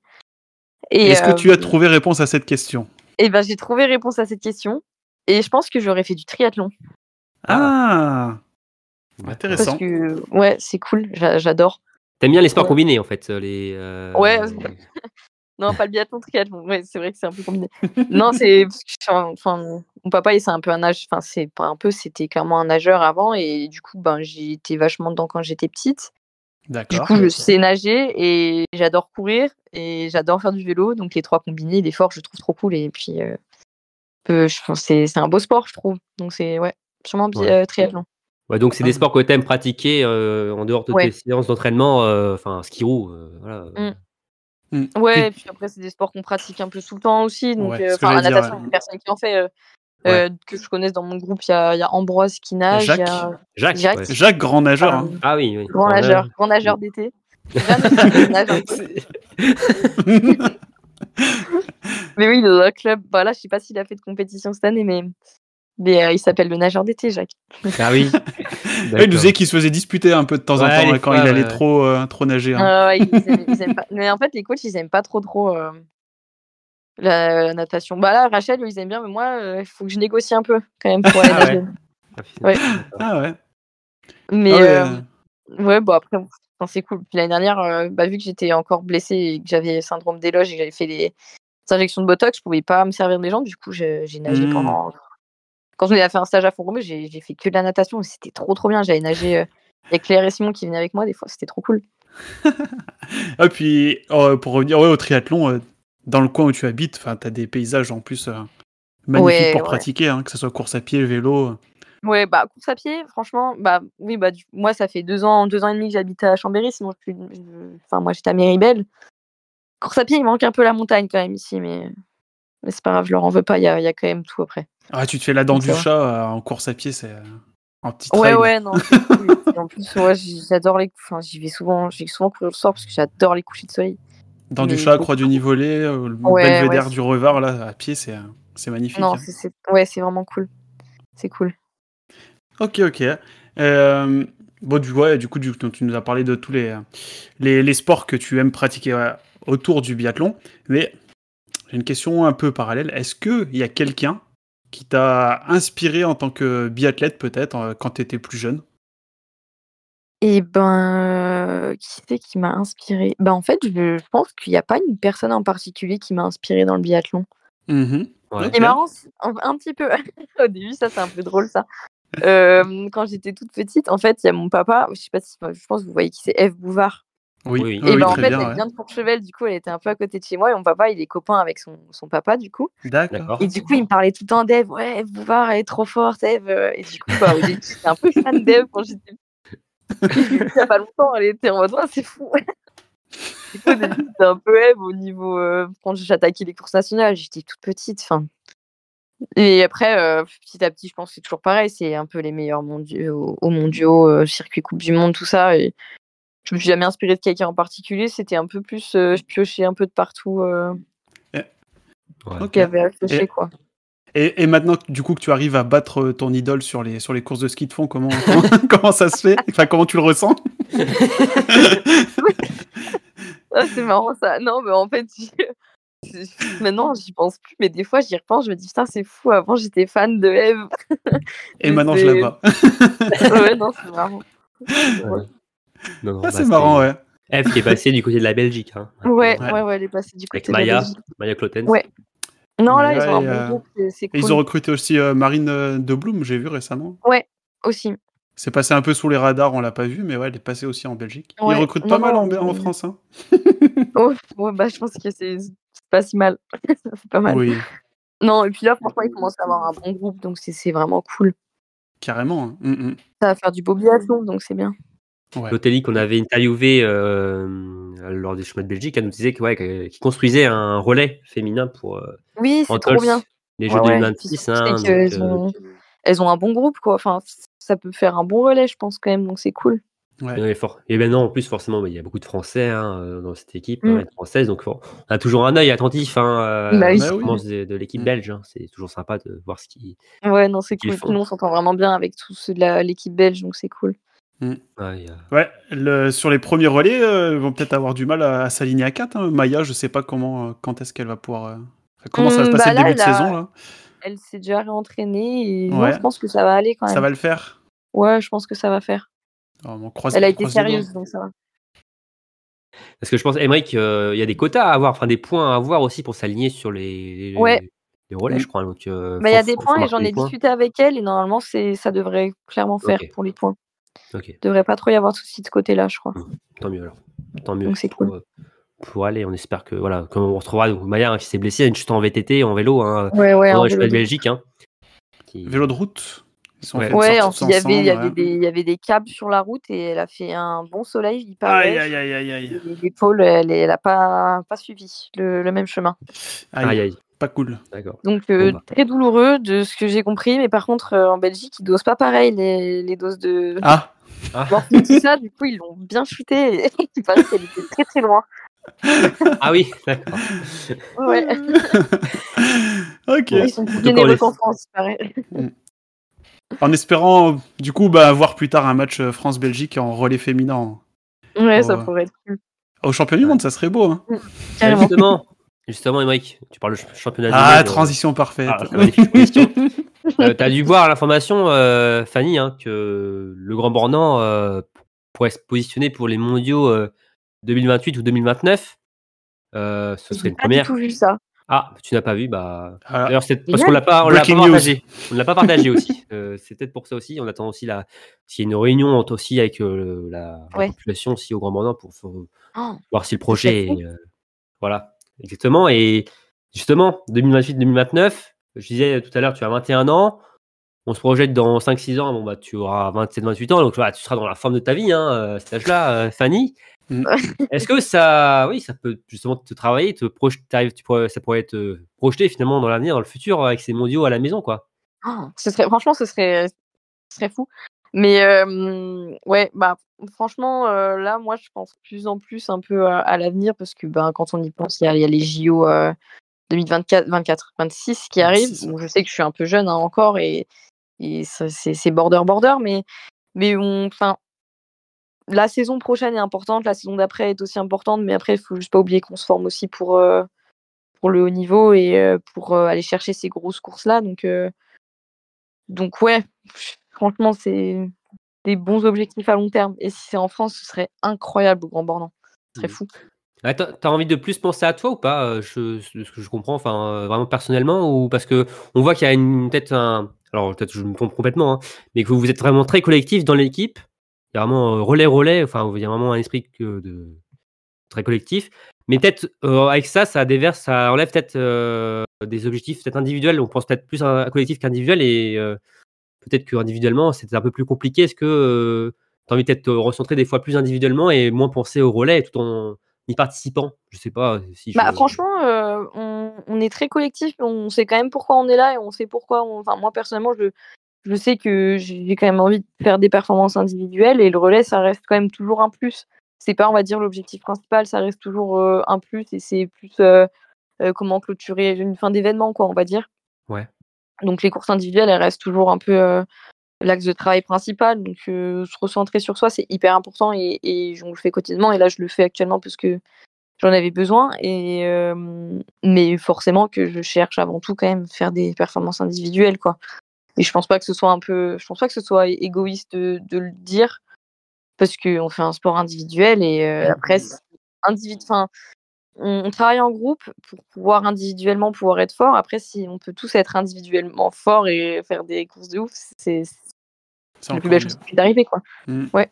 S2: Et,
S3: Est-ce que tu as
S2: euh,
S3: trouvé réponse à cette question?
S2: Eh ben, j'ai trouvé réponse à cette question. Et je pense que j'aurais fait du triathlon.
S3: Ah,
S2: Parce
S3: intéressant.
S2: que, ouais, c'est cool. j'a- J'adore.
S1: T'aimes bien les sports
S2: Ouais.
S1: combinés en fait, les. euh,
S2: Ouais. Non, pas le biathlon, triathlon. Ouais, c'est vrai que c'est un peu combiné. non, c'est. Enfin, mon papa, il c'est un peu un nage. Enfin, c'est pas un peu, c'était clairement un nageur avant. Et du coup, ben, j'ai été vachement dedans quand j'étais petite. Du
S3: D'accord.
S2: coup, je sais nager et j'adore courir et j'adore faire du vélo. Donc, les trois combinés, l'effort, je trouve trop cool. Et puis, euh, c'est un beau sport, je trouve. Donc, c'est ouais, sûrement
S1: Ouais.
S2: euh, triathlon.
S1: Ouais, donc c'est des sports que t'aimes pratiquer euh, en dehors de
S2: Ouais.
S1: tes séances d'entraînement, euh, enfin ski roue, euh, voilà.
S2: Mm.
S3: Hmm.
S2: Ouais, et puis après, c'est des sports qu'on pratique un peu tout le temps aussi. Donc,
S3: Ouais,
S2: euh, la natation,
S3: ouais.
S2: il y a personne qui en fait. euh, euh, que je connaisse dans mon groupe, il y a, il y a Ambroise qui nage, il y a
S3: Jacques.
S1: Jacques.
S2: Jacques.
S1: ouais.
S3: Jacques, grand nageur. hein.
S1: Ah oui, oui.
S2: grand
S1: Ouais.
S2: nageur, grand nageur d'été. Mais oui, dans un club. Bah là, je sais pas s'il a fait de compétition cette année, mais, mais euh, il s'appelle le nageur d'été, Jacques.
S1: Ah oui.
S3: Il nous disait qu'il se faisait disputer un peu de temps en temps quand
S1: fois,
S3: il allait
S1: ouais.
S3: trop, euh, trop nager. hein.
S2: Ah ouais, ils aiment- ils aiment pas- Mais en fait, les coachs, ils aiment pas trop trop euh, la, la natation. Bah là, Rachel, ils aiment bien, mais moi, euh, il faut que je négocie un peu quand même pour aller
S1: Ah
S2: nager. Ouais.
S3: Ah ouais.
S2: Mais
S3: Ah ouais,
S2: ouais, bon après, c'est cool. Puis l'année dernière, euh, bah, vu que j'étais encore blessée et que j'avais syndrome d'éloge et que j'avais fait les injections de botox, je pouvais pas me servir des jambes. Du coup, j'ai nagé
S3: Mm.
S2: pendant. Quand on a fait un stage à Font-Romeu, j'ai j'ai fait que de la natation et c'était trop trop bien. J'avais nagé euh, avec Claire et Simon qui venaient avec moi des fois, c'était trop cool.
S3: Ah, puis euh, pour revenir ouais, au triathlon, euh, dans le coin où tu habites, enfin, t'as des paysages en plus euh, magnifiques
S2: Ouais,
S3: pour
S2: ouais.
S3: pratiquer, hein, que ce soit course à pied, vélo.
S2: Ouais, bah course à pied, franchement, bah oui, bah du- moi ça fait deux ans, deux ans et demi que j'habite à Chambéry, sinon je suis, enfin moi j'étais à Méribel. Course à pied, il manque un peu la montagne quand même ici, mais, mais c'est pas grave, je leur en veux pas, il y a, y a quand même tout après.
S3: Ah, tu te fais la dent
S2: Donc,
S3: du chat euh, en course à pied, c'est euh, en petit
S2: Ouais,
S3: trail.
S2: ouais, non. c'est cool. En plus, ouais, j'adore les, enfin j'y vais souvent, j'ai souvent courir le soir parce que j'adore les couchers de soleil.
S3: Dent du chat, croix du Nivolet, euh, le
S2: Ouais,
S3: belvédère
S2: ouais,
S3: du Revard, là, à pied, c'est euh, c'est magnifique.
S2: Non,
S3: hein.
S2: c'est, ouais, c'est vraiment cool, c'est cool.
S3: Ok, ok. Euh, bon, du, ouais, du coup, du, tu nous as parlé de tous les, euh, les, les sports que tu aimes pratiquer ouais, autour du biathlon. Mais j'ai une question un peu parallèle. Est-ce qu'il y a quelqu'un qui t'a inspiré en tant que biathlète, peut-être, euh, quand tu étais plus jeune?
S2: Et ben, qui c'est qui m'a inspiré? Ben en fait, je, je pense qu'il n'y a pas une personne en particulier qui m'a inspiré dans le biathlon.
S3: Mhm.
S1: Ouais.
S2: C'est marrant, un petit peu. Au début, ça c'est un peu drôle ça. Euh, quand j'étais toute petite, en fait, il y a mon papa, je sais pas si, je pense que vous voyez qui c'est, Eve Bouvard.
S3: Oui,
S1: Oui,
S2: et
S3: oui,
S2: ben en fait,
S3: bien.
S2: elle
S3: ouais.
S2: vient de Courchevel, du coup, elle était un peu à côté de chez moi et mon papa, il est copain avec son, son papa, du coup.
S3: D'accord.
S2: Et du coup, il me parlait tout le temps d'Eve, ouais, Eve Bouvard, elle est trop forte, Eve. Et du coup, bah, au début, j'étais un peu fan d'Eve quand j'étais petite. Il y a pas longtemps, elle était en mode, Ouais, c'est fou. Du coup, au début, c'était un peu Eve au niveau. euh, quand j'attaquais les courses nationales, j'étais toute petite. Enfin. Et après, euh, petit à petit, je pense que c'est toujours pareil. C'est un peu les meilleurs mondiaux, aux mondiaux, euh, circuit Coupe du Monde, tout ça. Et je me suis jamais inspirée de quelqu'un en particulier. C'était un peu plus. euh, je piochais un peu de partout. Euh,
S1: Ouais.
S2: Avait à piocher,
S3: Et-
S2: quoi.
S3: Et, et maintenant, du coup, que tu arrives à battre euh, ton idole sur les, sur les courses de ski de fond, comment, comment, comment ça se fait? Enfin, comment tu le ressens?
S2: Ah, c'est marrant ça. Non, mais en fait, maintenant j'y pense plus, mais des fois j'y repense, je me dis putain, c'est fou. Avant j'étais fan de Eve.
S3: Et maintenant, je la bats.
S2: ouais, non, c'est marrant.
S1: Non, non,
S3: Ah,
S1: bah,
S3: c'est marrant, ouais.
S1: Eve qui est passée du côté de la Belgique. Hein,
S2: Ouais,
S3: Ouais.
S2: ouais, ouais, elle est passée du côté
S1: Avec
S2: de la Belgique.
S1: Maya Clotens.
S2: Ouais. Non, là, ils ont un
S3: ouais,
S2: bon
S3: euh,
S2: groupe, c'est- cool.
S3: ils ont recruté aussi euh, Marine euh, de Bloom, j'ai vu récemment.
S2: Aussi.
S3: C'est passé un peu sous les radars, on l'a pas vu, mais ouais, elle est passée aussi en Belgique.
S2: Ouais.
S3: Ils recrutent
S2: Non,
S3: pas mal
S2: non,
S3: en, France, hein.
S2: Oh, ouais, bah, je pense que c'est pas si mal. c'est pas mal.
S3: Oui,
S2: Non, et puis là, franchement, ils commencent à avoir un bon groupe, donc c'est c'est vraiment cool.
S3: carrément. hein. Mm, mm.
S2: Ça va faire du beau biathlon, donc c'est bien.
S3: Ouais.
S1: L'Otelli qu'on avait interviewé euh, lors des chemins de Belgique, elle nous disait que, ouais, qu'il construisait un relais féminin pour euh,
S2: Oui, c'est
S1: Antols,
S2: trop bien.
S1: les
S2: Ouais,
S1: Jeux
S2: ouais.
S1: 2026.
S2: Puis,
S1: hein, euh,
S2: elles ont un bon groupe, quoi. Enfin, ça peut faire un bon relais, je pense, quand même, donc c'est cool.
S3: Ouais.
S1: Et maintenant, en plus, forcément, bah, il y a beaucoup de Français hein, euh, dans cette équipe,
S2: Mm.
S1: hein, française, donc on a toujours un œil attentif hein, euh,
S2: Bah oui.
S3: Bah
S1: de, de l'équipe
S3: Mm.
S1: belge. hein. C'est toujours sympa de voir ce qui.
S2: Ouais, non, c'est cool. nous, on s'entend vraiment bien avec tous ceux de l'équipe belge, donc c'est cool.
S1: A-
S3: Ouais, le- sur les premiers relais, euh, ils vont peut-être avoir du mal à, à s'aligner à 4. Maya, je sais pas comment, euh, quand est-ce qu'elle va pouvoir. euh, enfin, comment ça va se
S2: Hmm,
S3: passer
S2: bah
S3: le début de
S2: a-
S3: saison là
S2: Elle s'est déjà réentraînée et non, je pense que ça va aller quand même.
S3: Ça va le faire?
S2: Ouais, je pense que ça va faire.
S3: Oh, on croise-
S2: Elle a été sérieuse, donc ça va.
S1: Parce que je pense, Emmerich, euh, il y a des quotas à avoir, enfin des points à avoir aussi pour s'aligner sur les, les,
S2: Ouais.
S1: les relais,
S3: Mm.
S1: je crois. Donc, euh,
S2: Bah, il y a des points et j'en ai
S1: points.
S2: discuté avec elle et normalement, c'est ça devrait clairement faire pour les points.
S1: Ok,
S2: Il devrait pas trop y avoir de soucis de ce côté-là, je crois.
S1: tant mieux alors. Tant mieux.
S2: Donc, c'est
S1: pour,
S2: cool.
S1: euh, Pour aller, on espère que voilà, comme on retrouvera donc, Maya hein, qui s'est blessée, une chute en VTT, en vélo, hein,
S2: Ouais, ouais. en
S1: chemins
S2: vélo
S1: de Belgique. Hein, qui-
S3: Vélo de route?
S1: Ouais.
S2: en- il y avait, il y
S3: ensemble,
S2: avait
S3: ouais.
S2: des, il y avait des câbles sur la route et elle a fait un bon soleil, il
S3: Aïe,
S2: paraît.
S3: aïe, aïe, aïe, aïe.
S2: Et L'épaule, elle, est- elle a pas, pas suivi le, le même chemin.
S3: Aïe,
S1: Aïe, aïe.
S3: Pas cool.
S1: D'accord.
S2: Donc euh,
S1: Bon, bah.
S2: très douloureux de ce que j'ai compris, mais par contre euh, en Belgique ils dosent pas pareil les, les doses de
S3: Ah,
S1: Ah,
S2: tout ça, du coup ils l'ont bien shooté et il paraît qu'elle était très très loin.
S1: ah oui, d'accord.
S2: Ouais.
S3: ok.
S2: Ils sont plus généreux qu'en France.
S3: En espérant, du coup, bah, voir plus tard un match euh, France-Belgique en relais féminin.
S2: Ouais, ça
S3: Ouais.
S2: pourrait être cool.
S3: Au championnat du monde, ça serait beau. Hein.
S2: Carrément.
S1: Justement, justement, Emmerich, tu parles du championnat du
S3: Ah,
S1: monde, euh,
S3: transition parfaite.
S1: Ah, question. Euh, T'as dû voir l'information, euh, Fanny, hein, que le Grand Bornand euh, pourrait se positionner pour les mondiaux euh, 2028 ou 2029. Euh, ce serait
S2: J'ai
S1: une
S2: pas du
S1: première.
S2: tout vu ça.
S1: Ah, tu n'as pas vu, bah.
S3: Ah,
S1: D'ailleurs, c'est parce qu'on l'a pas, on l'a pas partagé. On ne l'a pas partagé aussi. Euh, c'est peut-être pour ça aussi. On attend aussi la. S'il y a une réunion aussi avec euh, la, population aussi au Grand Bornand pour, pour
S2: Oh,
S1: voir si le projet est, euh, voilà exactement. Et justement 2028-2029 je disais tout à l'heure tu as 21 ans. On se projette dans 5-6 ans. Bon bah tu auras 27-28 ans. Donc voilà, tu seras dans la forme de ta vie hein, euh, à cet âge-là euh, Fanny.
S3: Mm.
S1: est-ce que ça oui ça peut justement te travailler te projeter tu pourrais, ça pourrait être euh, projeté finalement dans l'avenir dans le futur avec ces mondiaux à la maison quoi?
S2: Oh, ce serait, franchement, ce serait, ce serait fou. Mais euh, ouais, bah franchement, euh, là, moi, je pense plus en plus un peu à, à l'avenir parce que ben, quand on y pense, il y a, il y a les JO euh, 2024, 24, 26 qui arrivent.
S3: 26.
S2: Bon, je sais que je suis un peu jeune hein, encore et, et c'est border border, mais mais enfin, la saison prochaine est importante, la saison d'après est aussi importante, mais après, il faut juste pas oublier qu'on se forme aussi pour pour le haut niveau et pour aller chercher ces grosses courses là. Donc donc ouais, franchement, c'est des bons objectifs à long terme. Et si c'est en France, ce serait incroyable au Grand Bornand. Ce serait
S1: Mhm.
S2: fou.
S1: Ah, T'as envie de plus penser à toi ou pas euh, je, ce que je comprends, enfin euh, vraiment personnellement ou parce que on voit qu'il y a une peut-être un alors peut-être que je me trompe complètement, hein, mais que vous êtes vraiment très collectif dans l'équipe. Il y a vraiment euh, relais relais, enfin il y a vraiment un esprit que de très collectif. Mais peut-être euh, avec ça, ça déverse, ça enlève peut-être euh, des objectifs peut-être individuels. On pense peut-être plus à un collectif qu'individuel et euh, peut-être que individuellement c'était un peu plus compliqué. Est-ce que tu as envie peut-être de te recentrer des fois plus individuellement et moins penser au relais tout en y participant? Je sais pas si.
S2: Bah,
S1: je-
S2: franchement, euh, on, on est très collectif. On sait quand même pourquoi on est là et on sait pourquoi. on- Enfin, moi, personnellement, je, je sais que j'ai quand même envie de faire des performances individuelles et le relais, ça reste quand même toujours un plus. C'est pas, on va dire, l'objectif principal, ça reste toujours euh, un plus et c'est plus euh, euh, comment clôturer une fin d'événement, quoi, on va dire.
S1: Ouais.
S2: Donc, les courses individuelles, elles restent toujours un peu euh, l'axe de travail principal. Donc, euh, se recentrer sur soi, c'est hyper important et, et on le fait quotidiennement. Et là, je le fais actuellement parce que j'en avais besoin. Et, euh, mais forcément que je cherche avant tout quand même faire des performances individuelles, quoi. Et je pense pas que ce soit un peu, je pense pas que ce soit égoïste de, de le dire parce qu'on fait un sport individuel et après, individu, enfin, on, on travaille en groupe pour pouvoir individuellement pouvoir être fort. Après, si on peut tous être individuellement fort et faire des courses de ouf, c'est
S3: C'est
S2: la plus belle chose qui peut d'arriver, quoi.
S3: Mm.
S2: Ouais.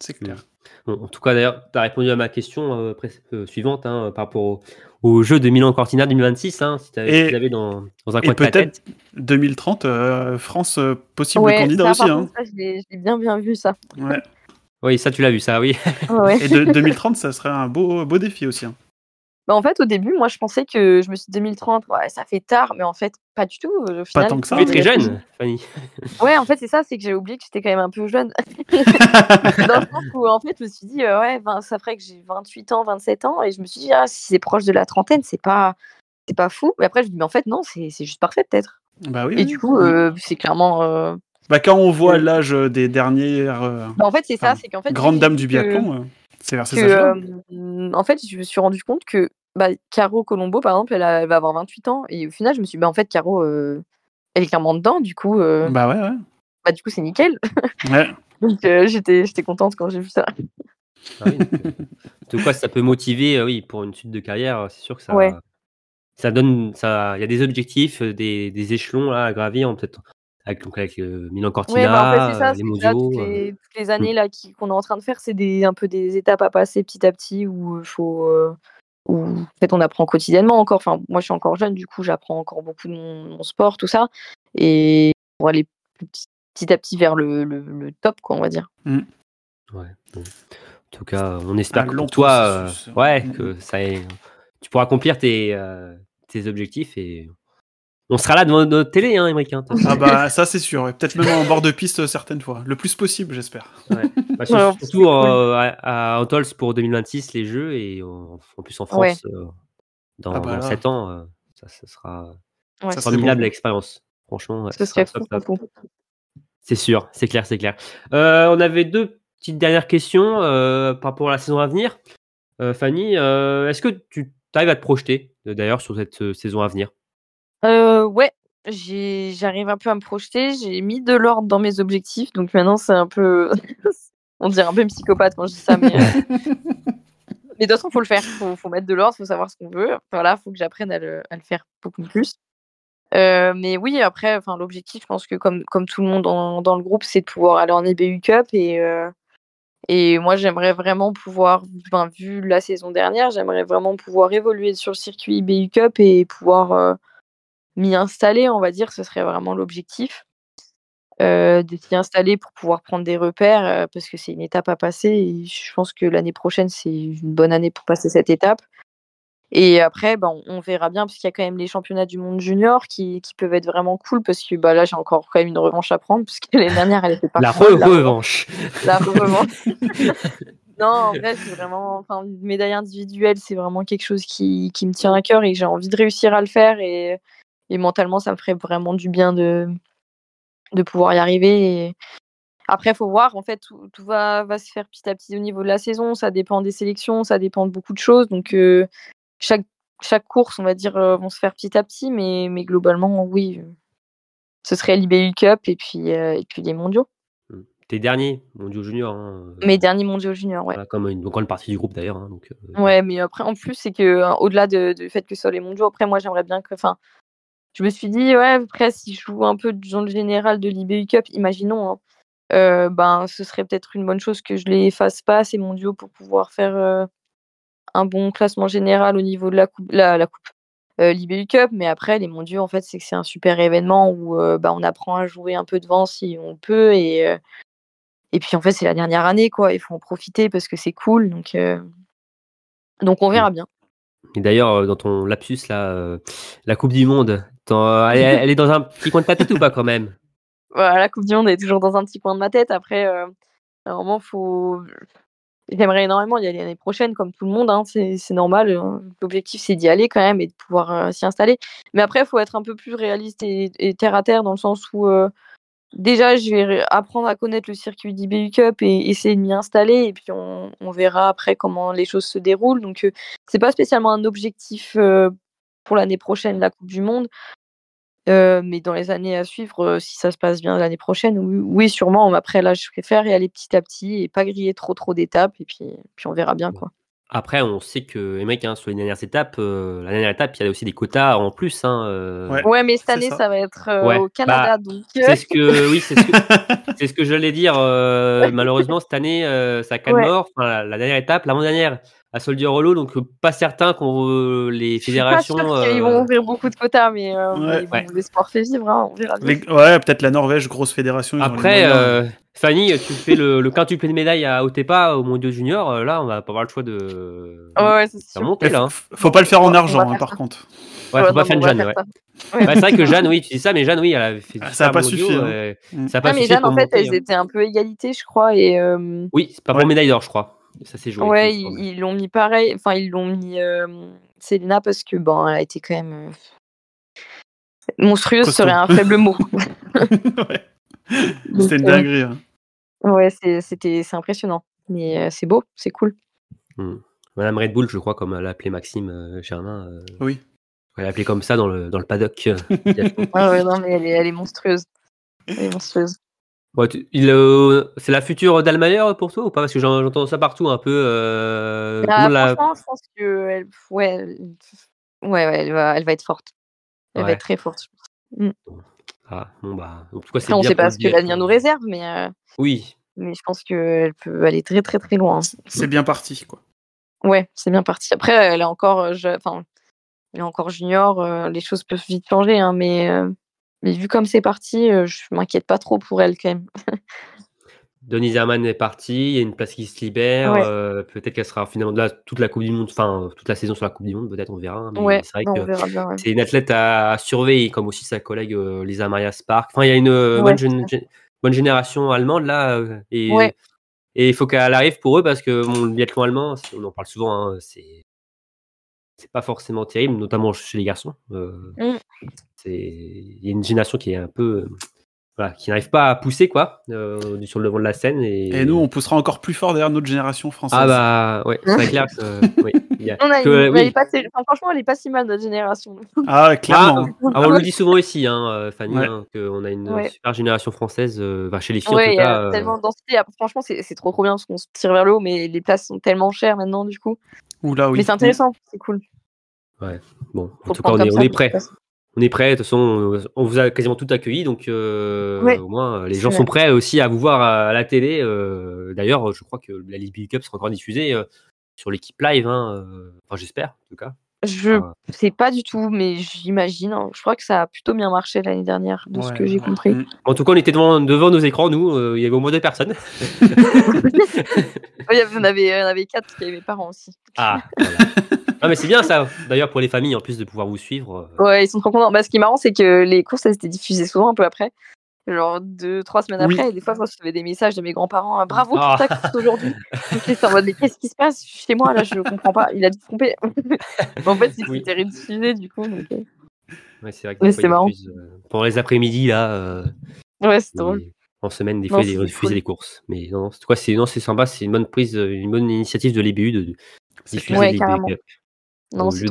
S3: C'est clair.
S1: En tout cas, d'ailleurs, tu as répondu à ma question euh, euh, suivante hein, par rapport au, au jeu de Milan Cortina 2026, hein, si tu dans, dans un
S3: et
S1: coin de ta
S3: peut-être
S1: tête.
S3: 2030, euh, France euh, possible
S2: Ouais,
S3: candidat
S2: ça,
S3: aussi. Hein.
S2: ça, je l'ai bien bien vu ça.
S3: Ouais.
S1: Oui, ça, tu l'as vu, ça, oui.
S2: Ouais.
S3: Et de, 2030, ça serait un beau, beau défi aussi. Hein.
S2: Bah, en fait, au début, moi, je pensais que je me suis dit 2030, ouais, ça fait tard, mais en fait, pas du tout. Au final,
S3: tant que ça,
S1: Tu es très jeune, Fanny.
S2: Ouais, en fait, c'est ça, c'est que j'ai oublié que j'étais quand même un peu jeune. Dans le sens où, en fait, je me suis dit, euh, ouais, ben, ça ferait que j'ai 28 ans, 27 ans, et je me suis dit, ah, si c'est proche de la trentaine, c'est pas, c'est pas fou. Mais après, je me dis, mais en fait, non, c'est c'est juste parfait, peut-être.
S3: bah oui.
S2: Et
S3: oui.
S2: du coup, euh, c'est clairement. euh,
S3: Bah, quand on voit l'âge des dernières euh,
S2: bah, en fait, c'est ça, c'est qu'en fait.
S3: dames
S2: vu
S3: du
S2: que-
S3: biathlon, euh, c'est vers ces
S2: que,
S3: âges-là?
S2: euh, en fait, je me suis rendu compte que bah, Caro Colombo, par exemple, elle, a- elle va avoir 28 ans. Et au final, je me suis dit, bah, en fait, Caro, euh, elle est clairement dedans. Du coup, euh,
S3: Bah ouais, ouais.
S2: bah, du coup c'est nickel.
S3: ouais.
S2: Donc, euh, j'étais j'étais contente quand j'ai vu ça.
S1: Ah oui, en tout cas, ça peut motiver, euh, oui, pour une suite de carrière, c'est sûr que ça,
S2: Ouais.
S1: ça donne, ça, il y a des objectifs, des, des échelons là, à gravir, peut-être avec, donc, avec euh, Milan Cortina,
S2: Ouais, bah, en fait, c'est ça.
S1: euh, les
S2: là,
S1: mondiaux.
S2: toutes,
S1: euh,
S2: les, toutes les années là qui- qu'on est en train de faire, c'est des, un peu des étapes à passer petit à petit où il faut. euh, où, en fait, on apprend quotidiennement encore. Enfin, moi, je suis encore jeune, du coup, j'apprends encore beaucoup de mon, mon sport, tout ça. Et pour aller petit, petit à petit vers le, le, le top, quoi, on va dire.
S1: Ouais. bon. En tout cas, on espère que toi, euh,
S3: processus.
S1: ouais,
S3: Mm.
S1: que ça tu pourras accomplir tes, euh, tes objectifs et on sera là devant notre télé, hein, Émeric, hein.
S3: Ah bah ça c'est sûr, et peut-être même en bord de piste euh, certaines fois. Le plus possible, j'espère.
S1: Bah, surtout euh, à, à Antols pour 2026 les jeux et en, en plus en France
S2: Ouais.
S1: euh, dans,
S3: Ah bah là.
S1: 7 ans, euh, ça, ça sera
S3: Ça
S1: formidable l'expérience. Franchement, ouais,
S2: ce serait
S1: top,
S2: fou.
S1: top.
S2: fou.
S1: C'est sûr, c'est clair, c'est clair. Euh, on avait deux petites dernières questions euh, par rapport à la saison à venir. Euh, Fanny, euh, est-ce que tu arrives à te projeter d'ailleurs sur cette euh, saison à venir?
S2: Euh, ouais, j'ai- j'arrive un peu à me projeter. J'ai mis de l'ordre dans mes objectifs, donc maintenant c'est un peu, on dirait un peu une psychopathe quand je dis ça, mais, euh, mais de toute façon faut le faire. Faut, faut mettre de l'ordre, faut savoir ce qu'on veut. Voilà, faut que j'apprenne à le, à le faire beaucoup plus. Euh, mais oui, après, enfin l'objectif, je pense que comme comme tout le monde dans, dans le groupe, c'est de pouvoir aller en IBU Cup et euh, et moi j'aimerais vraiment pouvoir, vu la saison dernière, j'aimerais vraiment pouvoir évoluer sur le circuit IBU Cup et pouvoir m'y installer, on va dire, ce serait vraiment l'objectif. Euh, de s'y installer pour pouvoir prendre des repères, euh, parce que c'est une étape à passer. Et je pense que l'année prochaine, c'est une bonne année pour passer cette étape. Et après, ben, on, on verra bien, parce qu'il y a quand même les championnats du monde junior qui, qui peuvent être vraiment cool, parce que bah, là, j'ai encore quand même une revanche à prendre, parce que l'année dernière, elle était pas
S1: La revanche.
S2: la revanche. non, en vrai, c'est vraiment. Enfin, une médaille individuelle, c'est vraiment quelque chose qui, qui me tient à cœur et j'ai envie de réussir à le faire. Et, et mentalement, ça me ferait vraiment du bien de, de pouvoir y arriver. Et... Après, il faut voir. En fait, tout, tout va, va se faire petit à petit au niveau de la saison. Ça dépend des sélections, ça dépend de beaucoup de choses. Donc, euh, chaque, chaque course, on va dire, euh, vont se faire petit à petit. Mais, mais globalement, oui, euh, ce serait l'IBU Cup et puis, euh, et puis les mondiaux.
S1: Tes derniers mondiaux juniors. Hein,
S2: Mes derniers mondiaux juniors, ouais.
S1: voilà, comme une grande partie du groupe d'ailleurs. hein, donc,
S2: Ouais, mais après, en plus, c'est que au-delà de- du fait que ce soit les mondiaux, après, moi, j'aimerais bien que. Enfin, je me suis dit, ouais, après, si je joue un peu dans le général de l'IBU Cup, imaginons, hein, euh, ben, ce serait peut-être une bonne chose que je les fasse pas, ces mondiaux, pour pouvoir faire euh, un bon classement général au niveau de la coupe, la, la coupe, euh, l'IBU Cup. Mais après, les mondiaux, en fait, c'est que c'est un super événement où bah, on apprend à jouer un peu devant si on peut. Et, et puis, en fait, c'est la dernière année, quoi. Il faut en profiter parce que c'est cool. Donc, donc on verra bien.
S1: Et d'ailleurs, dans ton lapsus, là, la Coupe du Monde, elle, est- elle est dans un petit coin de ta tête ou pas quand même?
S2: Voilà, la Coupe du Monde est toujours dans un petit coin de ma tête. Après, euh, normalement, faut. J'aimerais énormément y aller l'année prochaine, comme tout le monde. Hein, c'est normal. hein. L'objectif, c'est d'y aller quand même et de pouvoir euh, s'y installer. Mais après, il faut être un peu plus réaliste et, terre à terre dans le sens où, euh, déjà, je vais apprendre à connaître le circuit d'IBU Cup et essayer de m'y installer. Et puis, on, verra après comment les choses se déroulent. Donc, euh, c'est pas spécialement un objectif euh, pour l'année prochaine, la Coupe du Monde. Euh, mais dans les années à suivre, euh, si ça se passe bien l'année prochaine, oui, oui, sûrement. Après, là, je préfère y aller petit à petit et pas griller trop trop d'étapes. Et puis, puis on verra bien, quoi.
S1: Après, on sait que les mecs, hein, sur les dernières étapes, euh, la dernière étape, il y a aussi des quotas en plus. Hein, euh,
S3: Ouais.
S2: Ouais, mais cette année,
S3: ça.
S2: ça. va être euh,
S1: Ouais,
S2: au Canada. donc, euh,
S1: C'est ce que, oui, c'est ce que, c'est ce que j'allais dire. euh, malheureusement, cette année, euh, ça calme
S2: Ouais.
S1: mort. Enfin, la, la dernière étape, l'avant-dernière, à Soldier Hollow, donc euh, pas certain qu'on les
S2: je suis pas
S1: fédérations.
S2: sûre qu'ils
S1: euh,
S2: vont ouvrir beaucoup de quotas, mais, euh,
S3: Ouais.
S2: bon,
S1: Ouais.
S2: l'espoir fait vivre. hein, on verra bien.
S3: Les- Ouais, peut-être la Norvège, grosse fédération. ils
S1: Après, euh, Fanny, tu fais le, le quintuple de médaille à Otepa au Mondiaux Junior. Là, on va pas avoir le choix de,
S2: Ouais, ouais, c'est sûr.
S1: là. hein.
S3: faut pas le faire en argent,
S2: faire
S3: hein, par contre.
S1: Ouais,
S2: Ouais,
S1: faut pas
S2: non,
S1: faire Jeanne. Ouais. c'est vrai que Jeanne, oui, tu dis ça, mais Jeanne, oui, elle avait fait.
S3: Ah, ça a
S1: super
S3: pas
S1: mondiaux,
S3: suffi,
S1: euh,
S3: Mm.
S1: Ça a pas
S2: Ah, mais
S1: suffi
S2: Jeanne,
S1: pour
S2: en fait,
S1: monter,
S2: elles
S1: hein.
S2: étaient un peu égalité, je crois. Et euh,
S1: Oui, c'est pas pour médaille d'or, je crois. Ça s'est joué.
S2: ouais, ils l'ont mis pareil. Enfin, ils l'ont mis euh, Selena parce que bon, elle a été quand même euh, monstrueuse
S3: Costaud.
S2: serait un faible mot.
S3: Ouais. C'était une
S2: euh,
S3: dinguerie. hein.
S2: Ouais, c'est- c'était c'est impressionnant. Mais euh, c'est beau, c'est cool.
S1: Madame Red Bull, je crois, comme elle appelait Maxime euh, Germain. euh,
S3: Oui.
S1: elle l'appelait comme ça dans le, dans le paddock. euh.
S2: Ouais, ouais, non, mais elle est, elle est monstrueuse. Elle est monstrueuse.
S1: Ouais, tu- il, euh, c'est la future Dalmayer pour toi ou pas? Parce que j'en- j'entends ça partout un peu. euh,
S2: Ah,
S1: monde l'a-
S2: franchement, je pense que elle, ouais, ouais, ouais, elle va, elle va être forte. Elle
S1: Ouais.
S2: va être très forte.
S1: Ah, bon, bah, en tout cas, c'est
S2: Après, on
S1: bien
S2: sait pas ce que l'avenir nous réserve, mais, euh,
S1: Oui,
S2: mais je pense qu'elle peut aller très très très loin.
S3: C'est bien parti, quoi.
S2: Ouais, c'est bien parti. Après, elle est encore, euh, je- enfin, elle est encore junior. euh, les choses peuvent vite changer, hein, mais, euh, mais vu comme c'est parti, euh, je m'inquiète pas trop pour elle quand même.
S1: Denis Herman est parti, il y a une place qui se libère.
S2: Ouais.
S1: euh, peut-être qu'elle sera finalement là toute la Coupe du Monde, enfin toute la saison sur la Coupe du Monde, peut-être on verra. Mais
S2: ouais,
S1: c'est vrai
S2: non,
S1: que
S2: ouais.
S1: c'est une athlète à, à surveiller, comme aussi sa collègue euh, Lisa Maria Spark. Enfin, il y a une euh, bonne, gén- génération allemande là. Et, il faut qu'elle arrive pour eux parce que bon, le biathlon allemand, on en parle souvent, hein, c'est c'est pas forcément terrible, notamment chez les garçons.
S2: Mm.
S1: Il y a une génération qui est un peu euh, voilà, qui n'arrive pas à pousser quoi euh, sur le devant de la scène et,
S3: Et nous, on poussera encore plus fort derrière notre génération française.
S1: ah bah ouais c'est clair que oui, il y a-
S2: On a
S1: que,
S2: une-
S1: oui.
S2: elle est pas terri- enfin, franchement, elle est pas si mal notre génération.
S3: Ah, clairement.
S1: Ah, ah, on le dit souvent ici, hein, euh, Fanny,
S3: Ouais.
S1: hein, qu'on a une
S2: Ouais.
S1: super génération française, euh, chez les filles en
S2: Ouais,
S1: tout
S2: il y a
S1: euh,
S2: tellement de densité. Franchement, c'est c'est trop trop bien parce qu'on se tire vers le haut, mais les places sont tellement chères maintenant du coup.
S3: Oula, oui.
S2: Mais c'est intéressant, c'est cool.
S1: bon,
S2: Faut
S1: en tout cas, on est, on est prêt. On est prêt. De toute façon, on- vous a quasiment tout accueilli, donc euh,
S2: Ouais.
S1: au moins les
S2: C'est
S1: gens
S2: vrai.
S1: sont prêts aussi à vous voir à, la télé. euh, D'ailleurs, je crois que la Libby Cup sera encore diffusée euh, sur l'équipe live. Hein, euh, enfin, j'espère en tout cas.
S2: Je
S1: Ah.
S2: sais pas du tout, mais j'imagine. hein. Je crois que ça a plutôt bien marché l'année dernière, de ce
S3: Ouais.
S2: que j'ai compris.
S3: Mm.
S1: En tout cas, on était devant, devant nos écrans, nous. euh, il y avait au moins deux personnes.
S2: Il y avait- on, avait, on avait quatre, il y avait mes parents aussi.
S1: Ah, voilà. Ah, mais c'est bien ça. D'ailleurs, pour les familles, en plus de pouvoir vous suivre. euh,
S2: Ouais, ils sont trop contents. Bah, ce qui est marrant, c'est que les courses, elles étaient diffusées souvent un peu après. Genre deux, trois semaines
S3: Oui.
S2: après. Et des fois, je recevais des messages de mes grands-parents. ah, Bravo
S1: Ah.
S2: pour ta course aujourd'hui. J'étais en mode, mais qu'est-ce qui se passe chez moi Là, je comprends pas. Il a dû tromper. En fait, c'est
S1: Oui.
S2: rediffusé du coup. donc, euh,
S1: Ouais, c'est vrai que
S2: c'est marrant.
S1: diffusent, euh, pendant les après-midi, là, euh,
S2: Ouais, c'est drôle.
S1: en semaine, des fois, diffusent
S2: cool.
S1: les courses. Mais non, non, c'est quoi, c'est non, c'est sympa, c'est une bonne prise, euh, une bonne initiative de l'EBU de, de diffuser
S2: Ouais,
S1: les
S2: Non,
S1: au lieu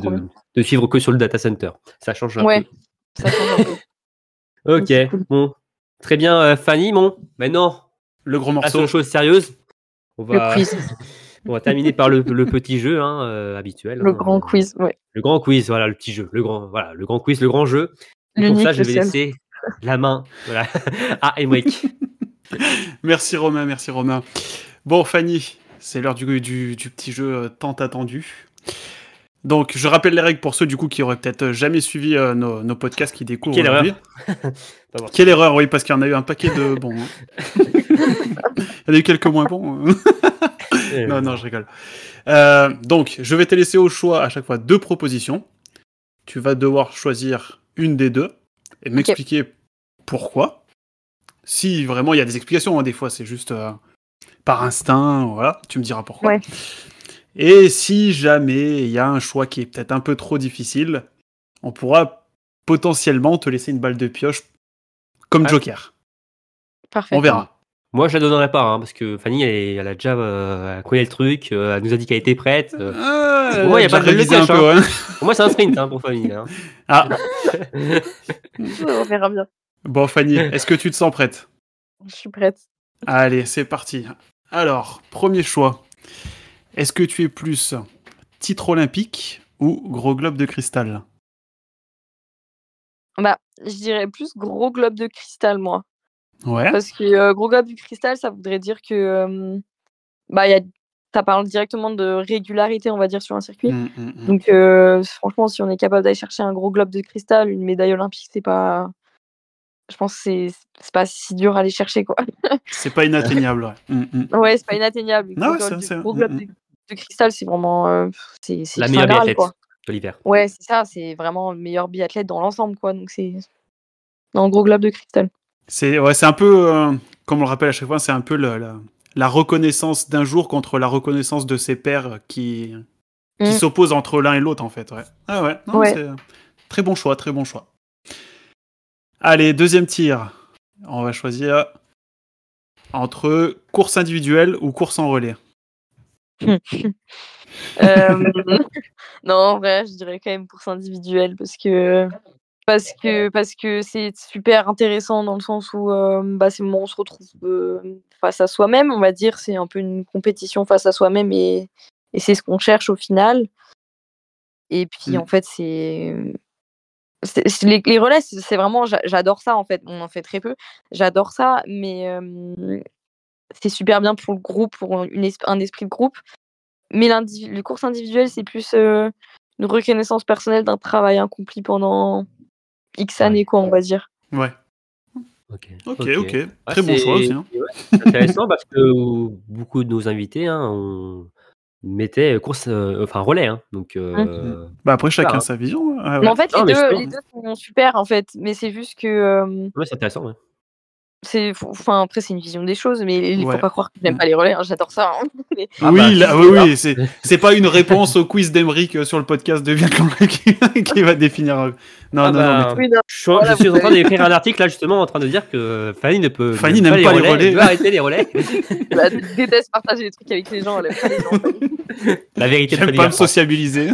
S1: de, suivre que sur le data center. Ça change un
S2: Ouais.
S1: peu.
S2: Ça change un peu.
S1: Ok,
S2: cool.
S1: bon, très bien, euh, Fanny. Bon, maintenant,
S3: Le gros
S1: passons
S3: morceau.
S1: aux choses sérieuses. On
S2: Le
S1: va,
S2: quiz.
S1: on va terminer par le, le petit jeu hein, euh, habituel.
S2: Le
S1: hein,
S2: grand
S1: euh,
S2: quiz, ouais.
S1: Le grand quiz, voilà, le petit jeu, le grand, voilà, le grand quiz, le grand jeu. Et pour
S2: L'unique,
S1: ça, je
S2: le
S1: vais
S2: seul.
S1: laisser la main, voilà, à Emmerich.
S3: Merci Romain, merci Romain. Bon, Fanny, c'est l'heure du, du, du petit jeu euh, tant attendu. Donc, je rappelle les règles pour ceux du coup qui auraient peut-être jamais suivi euh, nos, nos podcasts qui découvrent
S1: Quelle bon.
S3: Quelle erreur, oui, parce qu'il y en a eu un paquet de bons. hein. Il y en a eu quelques moins bons. hein. non, non, je rigole. Euh, donc, je vais te laisser au choix à chaque fois deux propositions. Tu vas devoir choisir une des deux et m'expliquer pourquoi. Si vraiment il y a des explications, hein, des fois c'est juste euh, par instinct, voilà, tu me diras pourquoi.
S2: Ouais.
S3: Et si jamais il y a un choix qui est peut-être un peu trop difficile, on pourra potentiellement te laisser une balle de pioche comme
S1: Ah.
S3: Joker.
S2: Parfait.
S3: On verra.
S1: Moi, je la donnerai pas, hein, parce que Fanny, elle, est- elle a déjà euh, elle connaît le truc, euh, elle nous a dit qu'elle était prête. euh.
S3: Ah,
S1: Pour moi, y a
S3: j'ai
S1: pas de
S3: un peu.
S1: hein.
S3: hein.
S1: Pour moi, c'est un sprint hein, pour Fanny. hein.
S3: Ah,
S2: On verra bien.
S3: bon, Fanny, est-ce que tu te sens prête?
S2: Je suis prête.
S3: Allez, c'est parti. Alors, premier choix. Est-ce que tu es plus titre olympique ou gros globe de cristal?
S2: Bah, je dirais plus gros globe de cristal, moi.
S3: Ouais.
S2: Parce que euh, gros globe de cristal, ça voudrait dire que euh, bah, y a... ça parle directement de régularité, on va dire, sur un circuit.
S3: Mm, mm, mm.
S2: Donc, euh, franchement, si on est capable d'aller chercher un gros globe de cristal, une médaille olympique, c'est pas. Je pense que c'est c'est pas si dur à aller chercher, quoi.
S3: C'est pas inatteignable. ouais. Mm, mm.
S2: Ouais, c'est pas inatteignable.
S3: Ouais,
S2: de-
S3: c'est-
S2: gros
S3: mm,
S2: globe
S3: mm.
S2: de, de cristal, c'est vraiment. euh, c'est c'est
S1: La
S2: le
S1: meilleure biathlète
S2: quoi.
S1: de l'hiver.
S2: Ouais, c'est ça, c'est vraiment le meilleur biathlète dans l'ensemble, quoi. Donc, c'est. Non, gros globe de cristal.
S3: C'est ouais, c'est un peu, euh, comme on le rappelle à chaque fois, c'est un peu le- la, la reconnaissance d'un jour contre la reconnaissance de ses pairs qui, qui
S2: Mm.
S3: s'opposent entre l'un et l'autre, en fait. Ouais. Ah ouais, non,
S2: Ouais.
S3: c'est très bon choix, très bon choix. Allez, deuxième tir. On va choisir entre course individuelle ou course en relais.
S2: Euh, non, en vrai, je dirais quand même course individuelle parce que parce que parce que c'est super intéressant dans le sens où euh, bah, c'est le moment où on se retrouve euh, face à soi-même, on va dire. C'est un peu une compétition face à soi-même et, et c'est ce qu'on cherche au final. Et puis
S3: Mm.
S2: en fait, c'est c'est- c'est- les, les relais, c'est c'est vraiment j'a- j'adore ça en fait. On en fait très peu, j'adore ça, mais euh, c'est super bien pour le groupe, pour une es- un esprit de groupe. Mais les courses individuelles, c'est plus euh, une reconnaissance personnelle d'un travail accompli pendant X
S1: Ouais.
S2: années, quoi, on va dire.
S3: Ouais.
S1: Ok,
S3: Ok, Très bon
S1: c'est-
S3: choix aussi. hein.
S1: ouais, c'est intéressant parce que beaucoup de nos invités hein, on mettait course, euh, enfin relais. Hein, donc, euh,
S3: Bah après, chacun
S1: hein.
S3: sa vision. Ah ouais.
S2: Mais en fait,
S1: Non,
S2: les,
S1: mais
S2: deux, les deux sont super, en fait. Mais c'est juste que. euh,
S1: ouais, c'est intéressant. ouais.
S2: C'est Enfin, après, c'est une vision des choses, mais il faut
S3: Ouais.
S2: pas croire que j'aime pas les relais. hein, J'adore ça. hein. Mais-
S1: Ah
S3: oui,
S1: bah,
S3: là, oui,
S1: c'est
S3: oui, c'est c'est pas une réponse au quiz d'Emeric euh, sur le podcast de Biathlon qui, qui va définir. euh, Non,
S1: Ah
S3: non,
S1: bah,
S3: non, mais
S2: Oui, non,
S1: Je suis,
S2: Voilà,
S1: je suis
S2: vous
S1: en train d'écrire un article là justement en train de dire que Fanny ne peut
S3: Fanny n'aime pas les relais.
S1: Elle arrêter les relais.
S2: bah, je déteste partager des trucs avec les gens. Elle pas les gens.
S1: La vérité de Fanny
S3: pas me sociabiliser.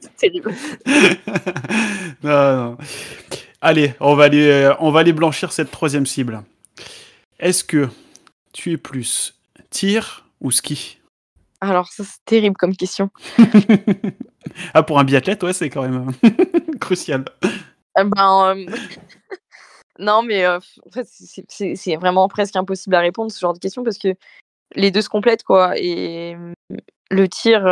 S2: c'est terrible.
S3: non, non. Allez, on va aller, euh, on va aller blanchir cette troisième cible. Est-ce que tu es plus tir ou ski?
S2: Alors, ça, c'est terrible comme question.
S3: Ah, pour un biathlète, ouais, c'est quand même crucial.
S2: Euh, ben, euh, non, mais euh, en fait, c'est- vraiment presque impossible à répondre ce genre de questions parce que les deux se complètent, quoi. Et euh, le tir,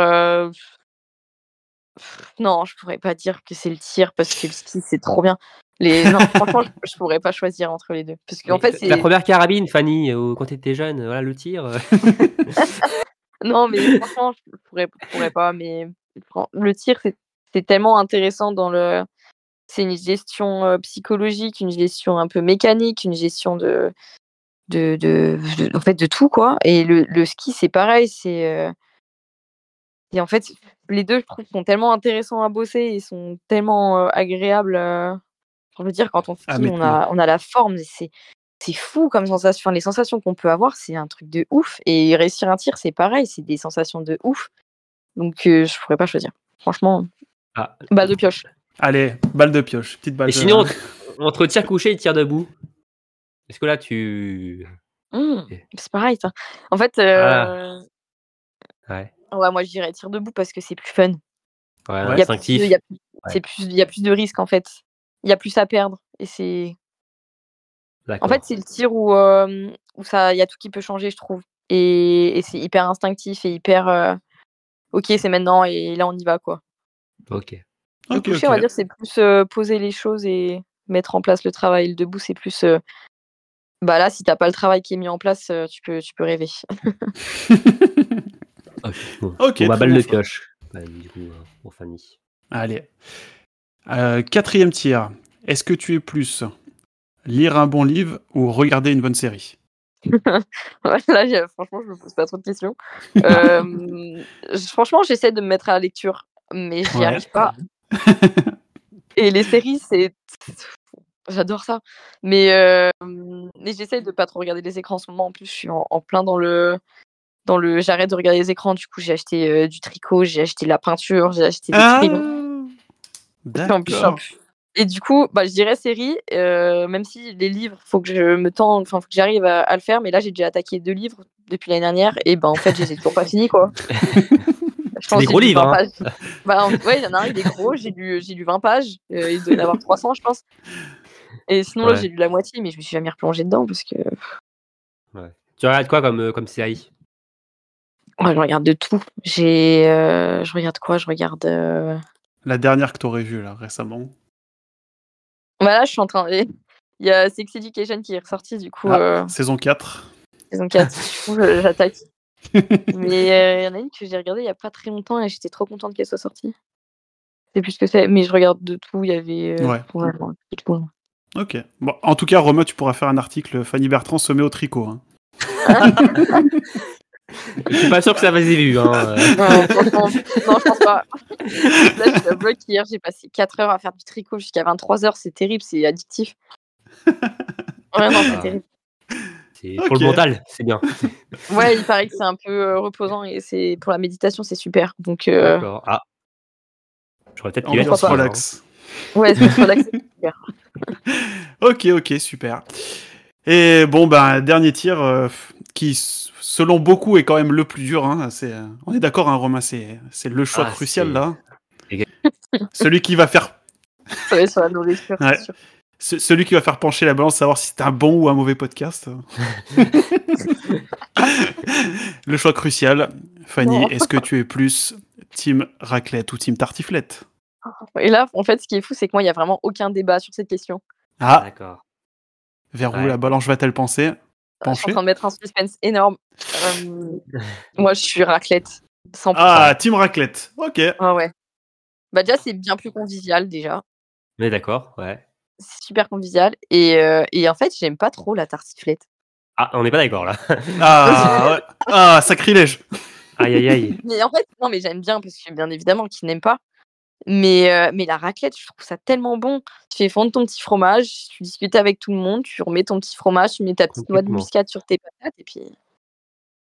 S2: non, je pourrais pas dire que c'est le tir parce que le ski, c'est trop bien. Les... Non, franchement, je, je pourrais pas choisir entre les deux. Parce qu'en fait,
S1: la première carabine, Fanny, euh, quand t'étais jeune, voilà le tir. euh,
S2: Non, mais franchement, je pourrais, je pourrais pas. Mais le tir, c'est c'est tellement intéressant dans le. C'est une gestion euh, psychologique, une gestion un peu mécanique, une gestion de. De, de, de- en fait, de tout, quoi. Et le, le ski, c'est pareil. C'est. euh, Et en fait, les deux, je trouve, sont tellement intéressants à bosser et sont tellement euh, agréables. euh, Je veux dire, quand on skie,
S3: Ah,
S2: on, a, on a la forme. C'est c'est fou comme sensation. Enfin, les sensations qu'on peut avoir, c'est un truc de ouf. Et réussir un tir, c'est pareil. C'est des sensations de ouf. Donc, euh, je pourrais pas choisir. Franchement,
S1: Ah.
S2: balle de pioche.
S3: Allez, balle de pioche, petite balle
S1: Et
S3: de
S1: sinon, entre, entre tir couché et tir debout, est-ce que là tu.
S2: Mmh, c'est pareil, ça. En fait, euh,
S1: Ouais,
S2: ouais, moi, je dirais tir debout parce que c'est plus fun.
S1: ouais,
S2: plus c'est plus- il y a plus de risques, en fait. Il y a plus à perdre. Et c'est. En fait, c'est le tir où, euh, où ça, il y a tout qui peut changer, je trouve. Et, et c'est hyper instinctif et hyper. euh, ok, c'est maintenant et là on y va quoi.
S1: Ok.
S2: Le
S3: Ok,
S2: coucher, on va dire, c'est plus euh, poser les choses et mettre en place le travail. Le debout, c'est plus. euh, bah là, si t'as pas le travail qui est mis en place, euh, tu peux, tu peux rêver.
S1: Ok. Bon,
S3: Ok,
S1: Bon, bah,
S3: très
S1: balle
S3: bon
S1: de
S3: choix.
S1: pioche. Bah, du coup, euh, pour Fanny.
S3: Allez. Euh, quatrième tir. Est-ce que tu es plus lire un bon livre ou regarder une bonne série
S2: là, franchement, je me pose pas trop de questions. Euh, franchement, j'essaie de me mettre à la lecture, mais j'y
S3: Ouais.
S2: arrive pas. Et les séries, c'est. J'adore ça. Mais, euh, mais j'essaye de pas trop regarder les écrans en ce moment. En plus, je suis en, en plein dans le. Dans le j'arrête de regarder les écrans. Du coup, j'ai acheté euh, du tricot, j'ai acheté de la peinture, j'ai acheté des
S3: Ah, D'accord.
S2: Et du coup, bah, je dirais série, euh, même si les livres, faut que je me tente, enfin, faut que j'arrive à, à le faire. Mais là, j'ai déjà attaqué deux livres depuis l'année dernière, et ben en fait, je les ai toujours pas finis, quoi. Je
S1: des gros
S2: j'ai lu
S1: livres,
S2: 20
S1: hein.
S2: pages. Bah, en- ouais, il y en a un, il est gros, j'ai lu, j'ai lu 20 pages, euh, il doit y en avoir 300, je pense. Et sinon, là, j'ai lu la moitié, mais je me suis jamais replongé dedans parce que
S1: Tu regardes quoi comme, euh, comme série?
S2: Ouais, je regarde de tout. J'ai, euh, je regarde quoi? Je regarde.
S3: La dernière que t'aurais vue, là, récemment.
S2: Bah là, je suis en train. Il y a Sex Education qui est ressorti, du coup,
S3: Ah,
S2: euh,
S3: Saison 4.
S2: saison 4. du coup, j'attaque. Mais euh, il y en a une que j'ai regardée il y a pas très longtemps et j'étais trop contente qu'elle soit sortie. C'est plus que c'est, mais je regarde de tout. Il y avait. euh,
S3: Ouais.
S2: de tout.
S3: Ok. Bon, en tout cas, Romain, tu pourras faire un article Fanny Bertrand se met au tricot. hein.
S1: Je suis pas sûr que ça va être vu. Hein.
S2: Non, franchement, non, je pense pas. Là, je t'avoue qu'hier, j'ai passé 4 heures à faire du tricot jusqu'à 23 heures. C'est terrible, c'est addictif. Ouais, non, c'est
S1: Ah.
S2: terrible.
S1: C'est pour le mental, c'est bien.
S2: Ouais, il paraît que c'est un peu euh, reposant et c'est pour la méditation, c'est super. Donc, euh,
S1: D'accord. Ah. J'aurais peut-être pu
S3: Ambiance
S2: pas.
S3: relax.
S2: ouais, c'est relaxé, c'est super.
S3: Ok, ok, super. Et bon, ben, dernier tir euh, qui, selon beaucoup, est quand même le plus dur. Hein. Euh, on est d'accord, hein, Romain, c'est, le choix
S1: Ah,
S3: crucial là. Celui qui va faire,
S2: sur la nourriture,
S3: Ouais. celui qui va faire pencher la balance, savoir si c'est un bon ou un mauvais podcast. le choix crucial. Fanny, est-ce que tu es plus team raclette ou team tartiflette?
S2: Et là, en fait, ce qui est fou, c'est que moi, il n'y a vraiment aucun débat sur cette question.
S3: Ah,
S1: D'accord.
S3: vers où la balance va-t-elle penser?
S2: Je suis en train de mettre un suspense énorme. Euh, moi, je suis raclette. 100%.
S3: Ah, team raclette. Ok.
S2: Ah ouais. Bah déjà, c'est bien plus convivial déjà.
S1: Est d'accord, ouais.
S2: C'est super convivial. Et, euh, et en fait, j'aime pas trop la tartiflette.
S1: Ah, on n'est pas d'accord là.
S3: Ah, ouais. ah, sacrilège.
S1: Aïe aïe aïe.
S2: Mais en fait, non, mais j'aime bien parce que bien évidemment, qui n'aime pas. Mais, euh, mais la raclette, je trouve ça tellement bon. Tu fais fondre ton petit fromage, tu discutes avec tout le monde, tu remets ton petit fromage, tu mets ta petite noix de muscade sur tes patates et puis,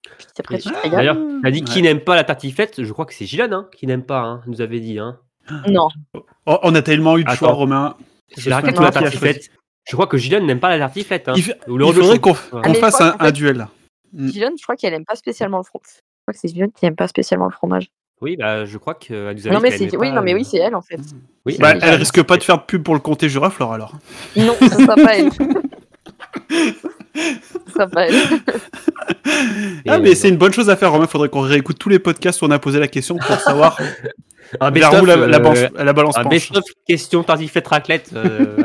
S2: puis après tu te régales.
S1: D'ailleurs, t'as dit qui
S3: Ouais.
S1: n'aime pas la tartiflette Je crois que c'est Gilles hein, qui n'aime pas, hein, nous avait dit. Hein.
S2: Non,
S3: Oh, on a tellement eu de
S1: Attends.
S3: choix, Romain.
S1: C'est la raclette ou la tartiflette? Je crois que Gilles n'aime pas la tartiflette. Hein.
S3: Il, fa-
S1: Ou le
S3: il faudrait qu'on
S2: Ah,
S3: fasse un,
S2: qu'en fait-
S3: un duel. Mm.
S2: Gillian, je crois qu'elle aime pas spécialement le fromage. Je crois que c'est Gillian qui aime pas spécialement le fromage.
S1: Oui, bah, je crois qu'elle nous avait
S2: Non, mais
S1: dit
S2: c'est
S1: qu'elle
S2: oui, non, mais
S1: euh,
S2: oui, c'est elle en fait.
S1: Oui,
S3: Bah,
S1: elle-
S3: elle risque pas de faire de pub pour le comté Juraflore alors.
S2: Non, ce sera pas elle. ce sera pas elle.
S1: Et,
S3: ah, mais
S1: euh,
S3: c'est une bonne chose à faire, Romain. Faudrait qu'on réécoute tous les podcasts où on a posé la question pour savoir
S1: un
S3: vers où la, la,
S1: euh,
S3: balance- la balance
S1: un
S3: penche.
S1: question tartiflette raclette. euh,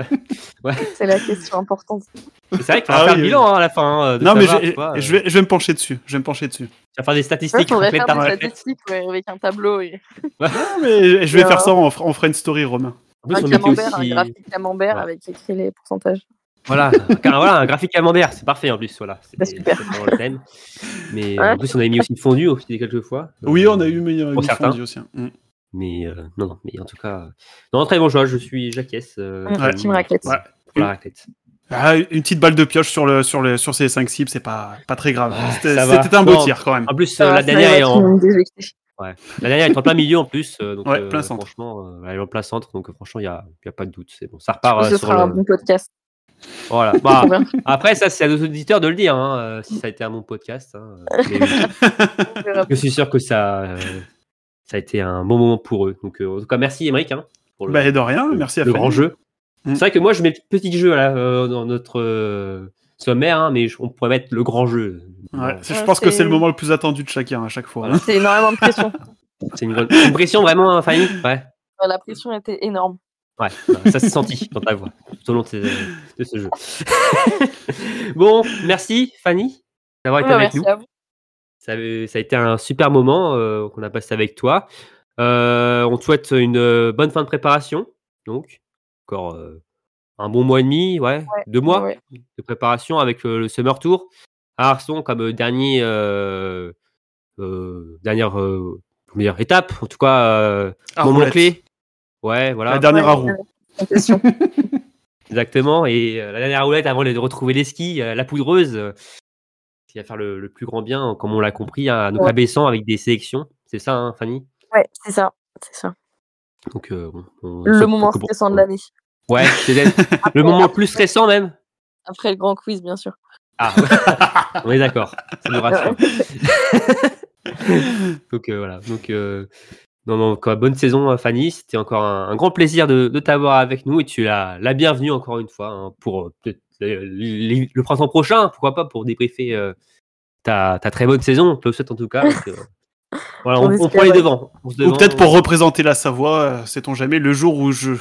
S2: C'est la question importante.
S1: c'est vrai qu'il va
S3: Ah
S1: faire
S3: oui,
S1: le
S3: oui.
S1: bilan hein, à la fin. euh, de
S3: Non, mais
S1: savoir,
S3: je
S1: euh,
S3: vais, je vais me pencher dessus. Je vais me pencher dessus.
S1: Tu vas faire des
S2: Ouais,
S1: statistiques
S2: faudrait
S1: raclette
S2: faire des statistiques ouais, avec un tableau et
S3: Non, mais je vais faire ça, on fera une story, Romain.
S1: En plus,
S2: un camembert,
S1: aussi...
S2: un graphique camembert
S1: Ouais.
S2: avec écrit les pourcentages.
S1: Voilà, un, voilà, un graphique camembert, c'est parfait en plus. Voilà, c'était
S2: super.
S1: le thème. Mais euh,
S2: Ouais.
S1: en plus, on avait mis aussi une fondue aussi quelques fois.
S3: Oui, on a eu mais, euh,
S1: Pour
S3: une
S1: certains.
S3: fondue aussi. Mm.
S1: Mais euh, non, non, mais en tout cas, euh, non, très bon choix. Je suis Jaquès. Euh,
S2: Ouais,
S1: pour-
S2: team raclette.
S3: Ouais.
S1: pour la raclette.
S3: Ah, une petite balle de pioche sur, le, sur, le, sur ces 5 cibles, c'est pas, pas très grave.
S1: Ah,
S3: C'était un beau
S1: Non.
S3: tir quand même.
S1: En plus,
S2: Ça
S1: euh,
S2: va,
S1: la dernière est en, la dernière est en plein milieu en plus, euh, donc
S3: Ouais,
S1: euh,
S3: plein centre.
S1: franchement, euh, elle est en plein centre, donc franchement, il y a, y a pas de doute. C'est bon, ça repart
S2: Ce
S1: euh, sur
S2: sera un
S1: le.
S2: bon podcast.
S1: Voilà. Bah, après, ça, c'est à nos auditeurs de le dire, hein, euh, si ça a été un bon podcast. hein, mais je suis sûr que ça, euh, ça a été un bon moment pour eux. Donc, euh, en tout cas, merci, Émeric, hein, pour le,
S3: Bah, de rien, merci à
S1: le grand jeu.
S3: Mm.
S1: C'est vrai que moi, je mets le petit jeu là, euh, dans notre euh, sommaire, hein, mais je- on pourrait mettre le grand jeu.
S3: Ouais,
S1: Bon,
S3: c'est- je
S2: Ouais,
S3: pense que
S2: c'est-
S3: le moment le plus attendu de chacun à chaque fois.
S1: Voilà.
S2: C'est énormément de pression.
S1: c'est une, pression vraiment, hein, Fanny Ouais.
S2: La pression était énorme.
S1: Ouais, ça s'est senti dans ta voix tout au long de, ces- de ce jeu. bon, merci Fanny d'avoir été
S2: Ouais,
S1: avec
S2: merci
S1: nous.
S2: à vous.
S1: Ça, a- ça a été un super moment euh, qu'on a passé avec toi. Euh, on te souhaite une euh, bonne fin de préparation. Donc, encore euh, un bon mois et demi, ouais, deux mois
S2: Ouais.
S1: de préparation avec le Summer Tour à Arson comme dernier, euh, euh, dernière euh, comment dire, étape, en tout cas, euh,
S3: Ah,
S1: moment clé. Ouais, voilà.
S3: La dernière
S2: Ouais,
S3: à roue.
S2: euh.
S1: Exactement. Et euh, la dernière roulette avant de retrouver les skis, euh, la poudreuse, euh, qui va faire le, le plus grand bien, comme on l'a compris, à nos
S2: Ouais.
S1: cabeçants avec des sélections. C'est ça, hein, Fanny?
S2: Ouais, c'est ça. C'est ça.
S1: Donc, euh, on
S2: Le moment stressant de l'année.
S1: Ouais, c'est le moment le plus stressant même.
S2: Après le grand quiz, bien sûr.
S1: Ah, ouais. on est d'accord. Ça nous rassure. Donc euh, voilà. Donc euh, non, non, encore bonne saison, euh, Fanny. C'était encore un, un grand plaisir de, de t'avoir avec nous et tu es la, la bienvenue encore une fois hein, pour euh, le, le- le printemps prochain, pourquoi pas, pour débriefer euh, ta, ta très bonne saison. On te le souhaite en tout cas. Donc, euh, voilà,
S2: On
S1: on, on
S2: espère,
S1: prend les devants.
S3: Ou peut-être pour représenter la Savoie, euh, sait-on jamais, le jour où je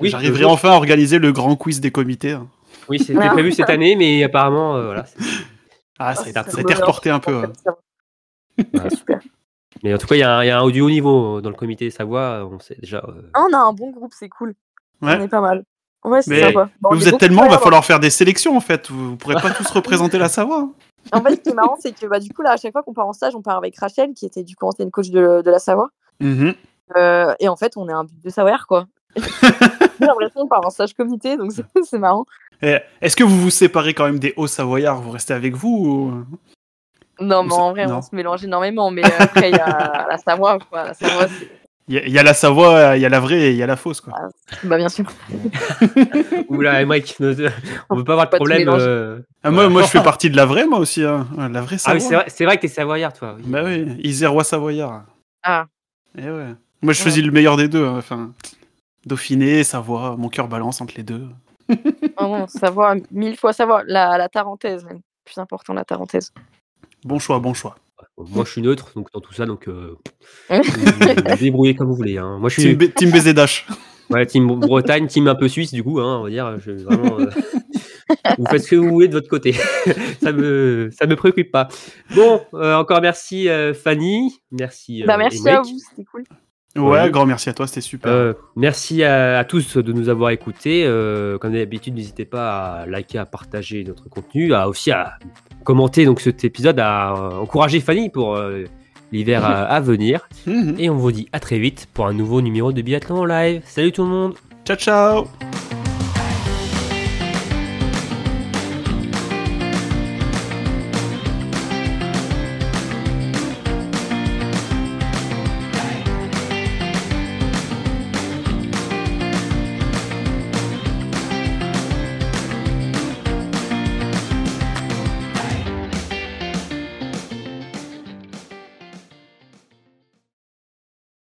S1: Oui,
S3: j'arriverai enfin à organiser le grand quiz des comités. hein.
S1: Oui, c'était
S2: Ah.
S1: prévu cette année, mais apparemment, euh, voilà.
S3: Ah, ça,
S2: Ah,
S3: a-
S2: c'est
S3: ça a été reporté un peu.
S2: Ouais, super.
S1: Mais en tout cas, il y, a un- il y a un haut du haut niveau dans le comité Savoie. On sait déjà. euh,
S2: Ah, on a un bon groupe, c'est cool.
S3: Ouais.
S2: On est pas mal. Ouais, c'est
S3: Mais
S2: sympa. Bon, on
S3: Vous êtes tellement,
S2: de
S3: va falloir faire des sélections en fait. Vous, vous pourrez pas tous représenter la Savoie. hein.
S2: En fait, ce qui est marrant, c'est que bah, du coup, là, à chaque fois qu'on part en stage, on part avec Rachel, qui était du coup ancienne coach de, de la Savoie.
S3: Mhm.
S2: Euh, et en fait, on est un but de Savoyard, quoi. J'ai l'impression part en stage comité, donc c'est- marrant.
S3: Et Est-ce que vous vous séparez quand même des hauts Savoyards? Vous restez avec vous ou-
S2: Non, mais en vrai,
S3: non.
S2: on se mélange énormément. Mais euh, après, il y a la Savoie, quoi. La Savoie, c'est.
S3: Il y, a- il y a la Savoie, il y a la vraie et il y a la fausse. Quoi.
S2: Bah, bien sûr.
S1: Oula, ne- on veut pas avoir de problème. euh,
S3: Ah, moi, moi, je fais partie de la vraie, moi aussi. hein. La vraie
S1: Ah
S3: Savoie.
S1: oui, c'est vrai, vrai que t'es savoyard, toi. oui.
S3: Bah oui, Isérois Savoyard.
S2: Ah,
S3: Eh ouais. Moi, je choisis le meilleur des deux. hein. Dauphiné, Savoie, mon cœur balance entre les deux.
S2: oh non, Savoie, mille fois Savoie. La, la Tarentaise, même. Plus important, la Tarentaise.
S3: Bon choix, bon choix.
S1: Moi, je suis neutre donc dans tout ça, donc euh, vous vous débrouillez comme vous voulez. hein. Moi, je suis
S3: Team, team BZH.
S1: ouais, team Bretagne, team un peu suisse, du coup, hein, on va dire. Je, vraiment, euh, vous faites ce que vous voulez de votre côté. ça me, ça me préoccupe pas. Bon, euh, encore merci euh, Fanny, merci. euh,
S2: bah, merci à vous, c'était cool.
S1: Ouais,
S3: grand merci à toi, c'était super.
S1: Euh, merci à, à tous de nous avoir écoutés. Euh, comme d'habitude, n'hésitez pas à liker, à partager notre contenu, à aussi à commenter donc cet épisode, à euh, encourager Fanny pour euh, l'hiver à, à venir.
S3: Mhm.
S1: Et on vous dit à très vite pour un nouveau numéro de Biathlon en live. Salut tout le monde
S3: Ciao, ciao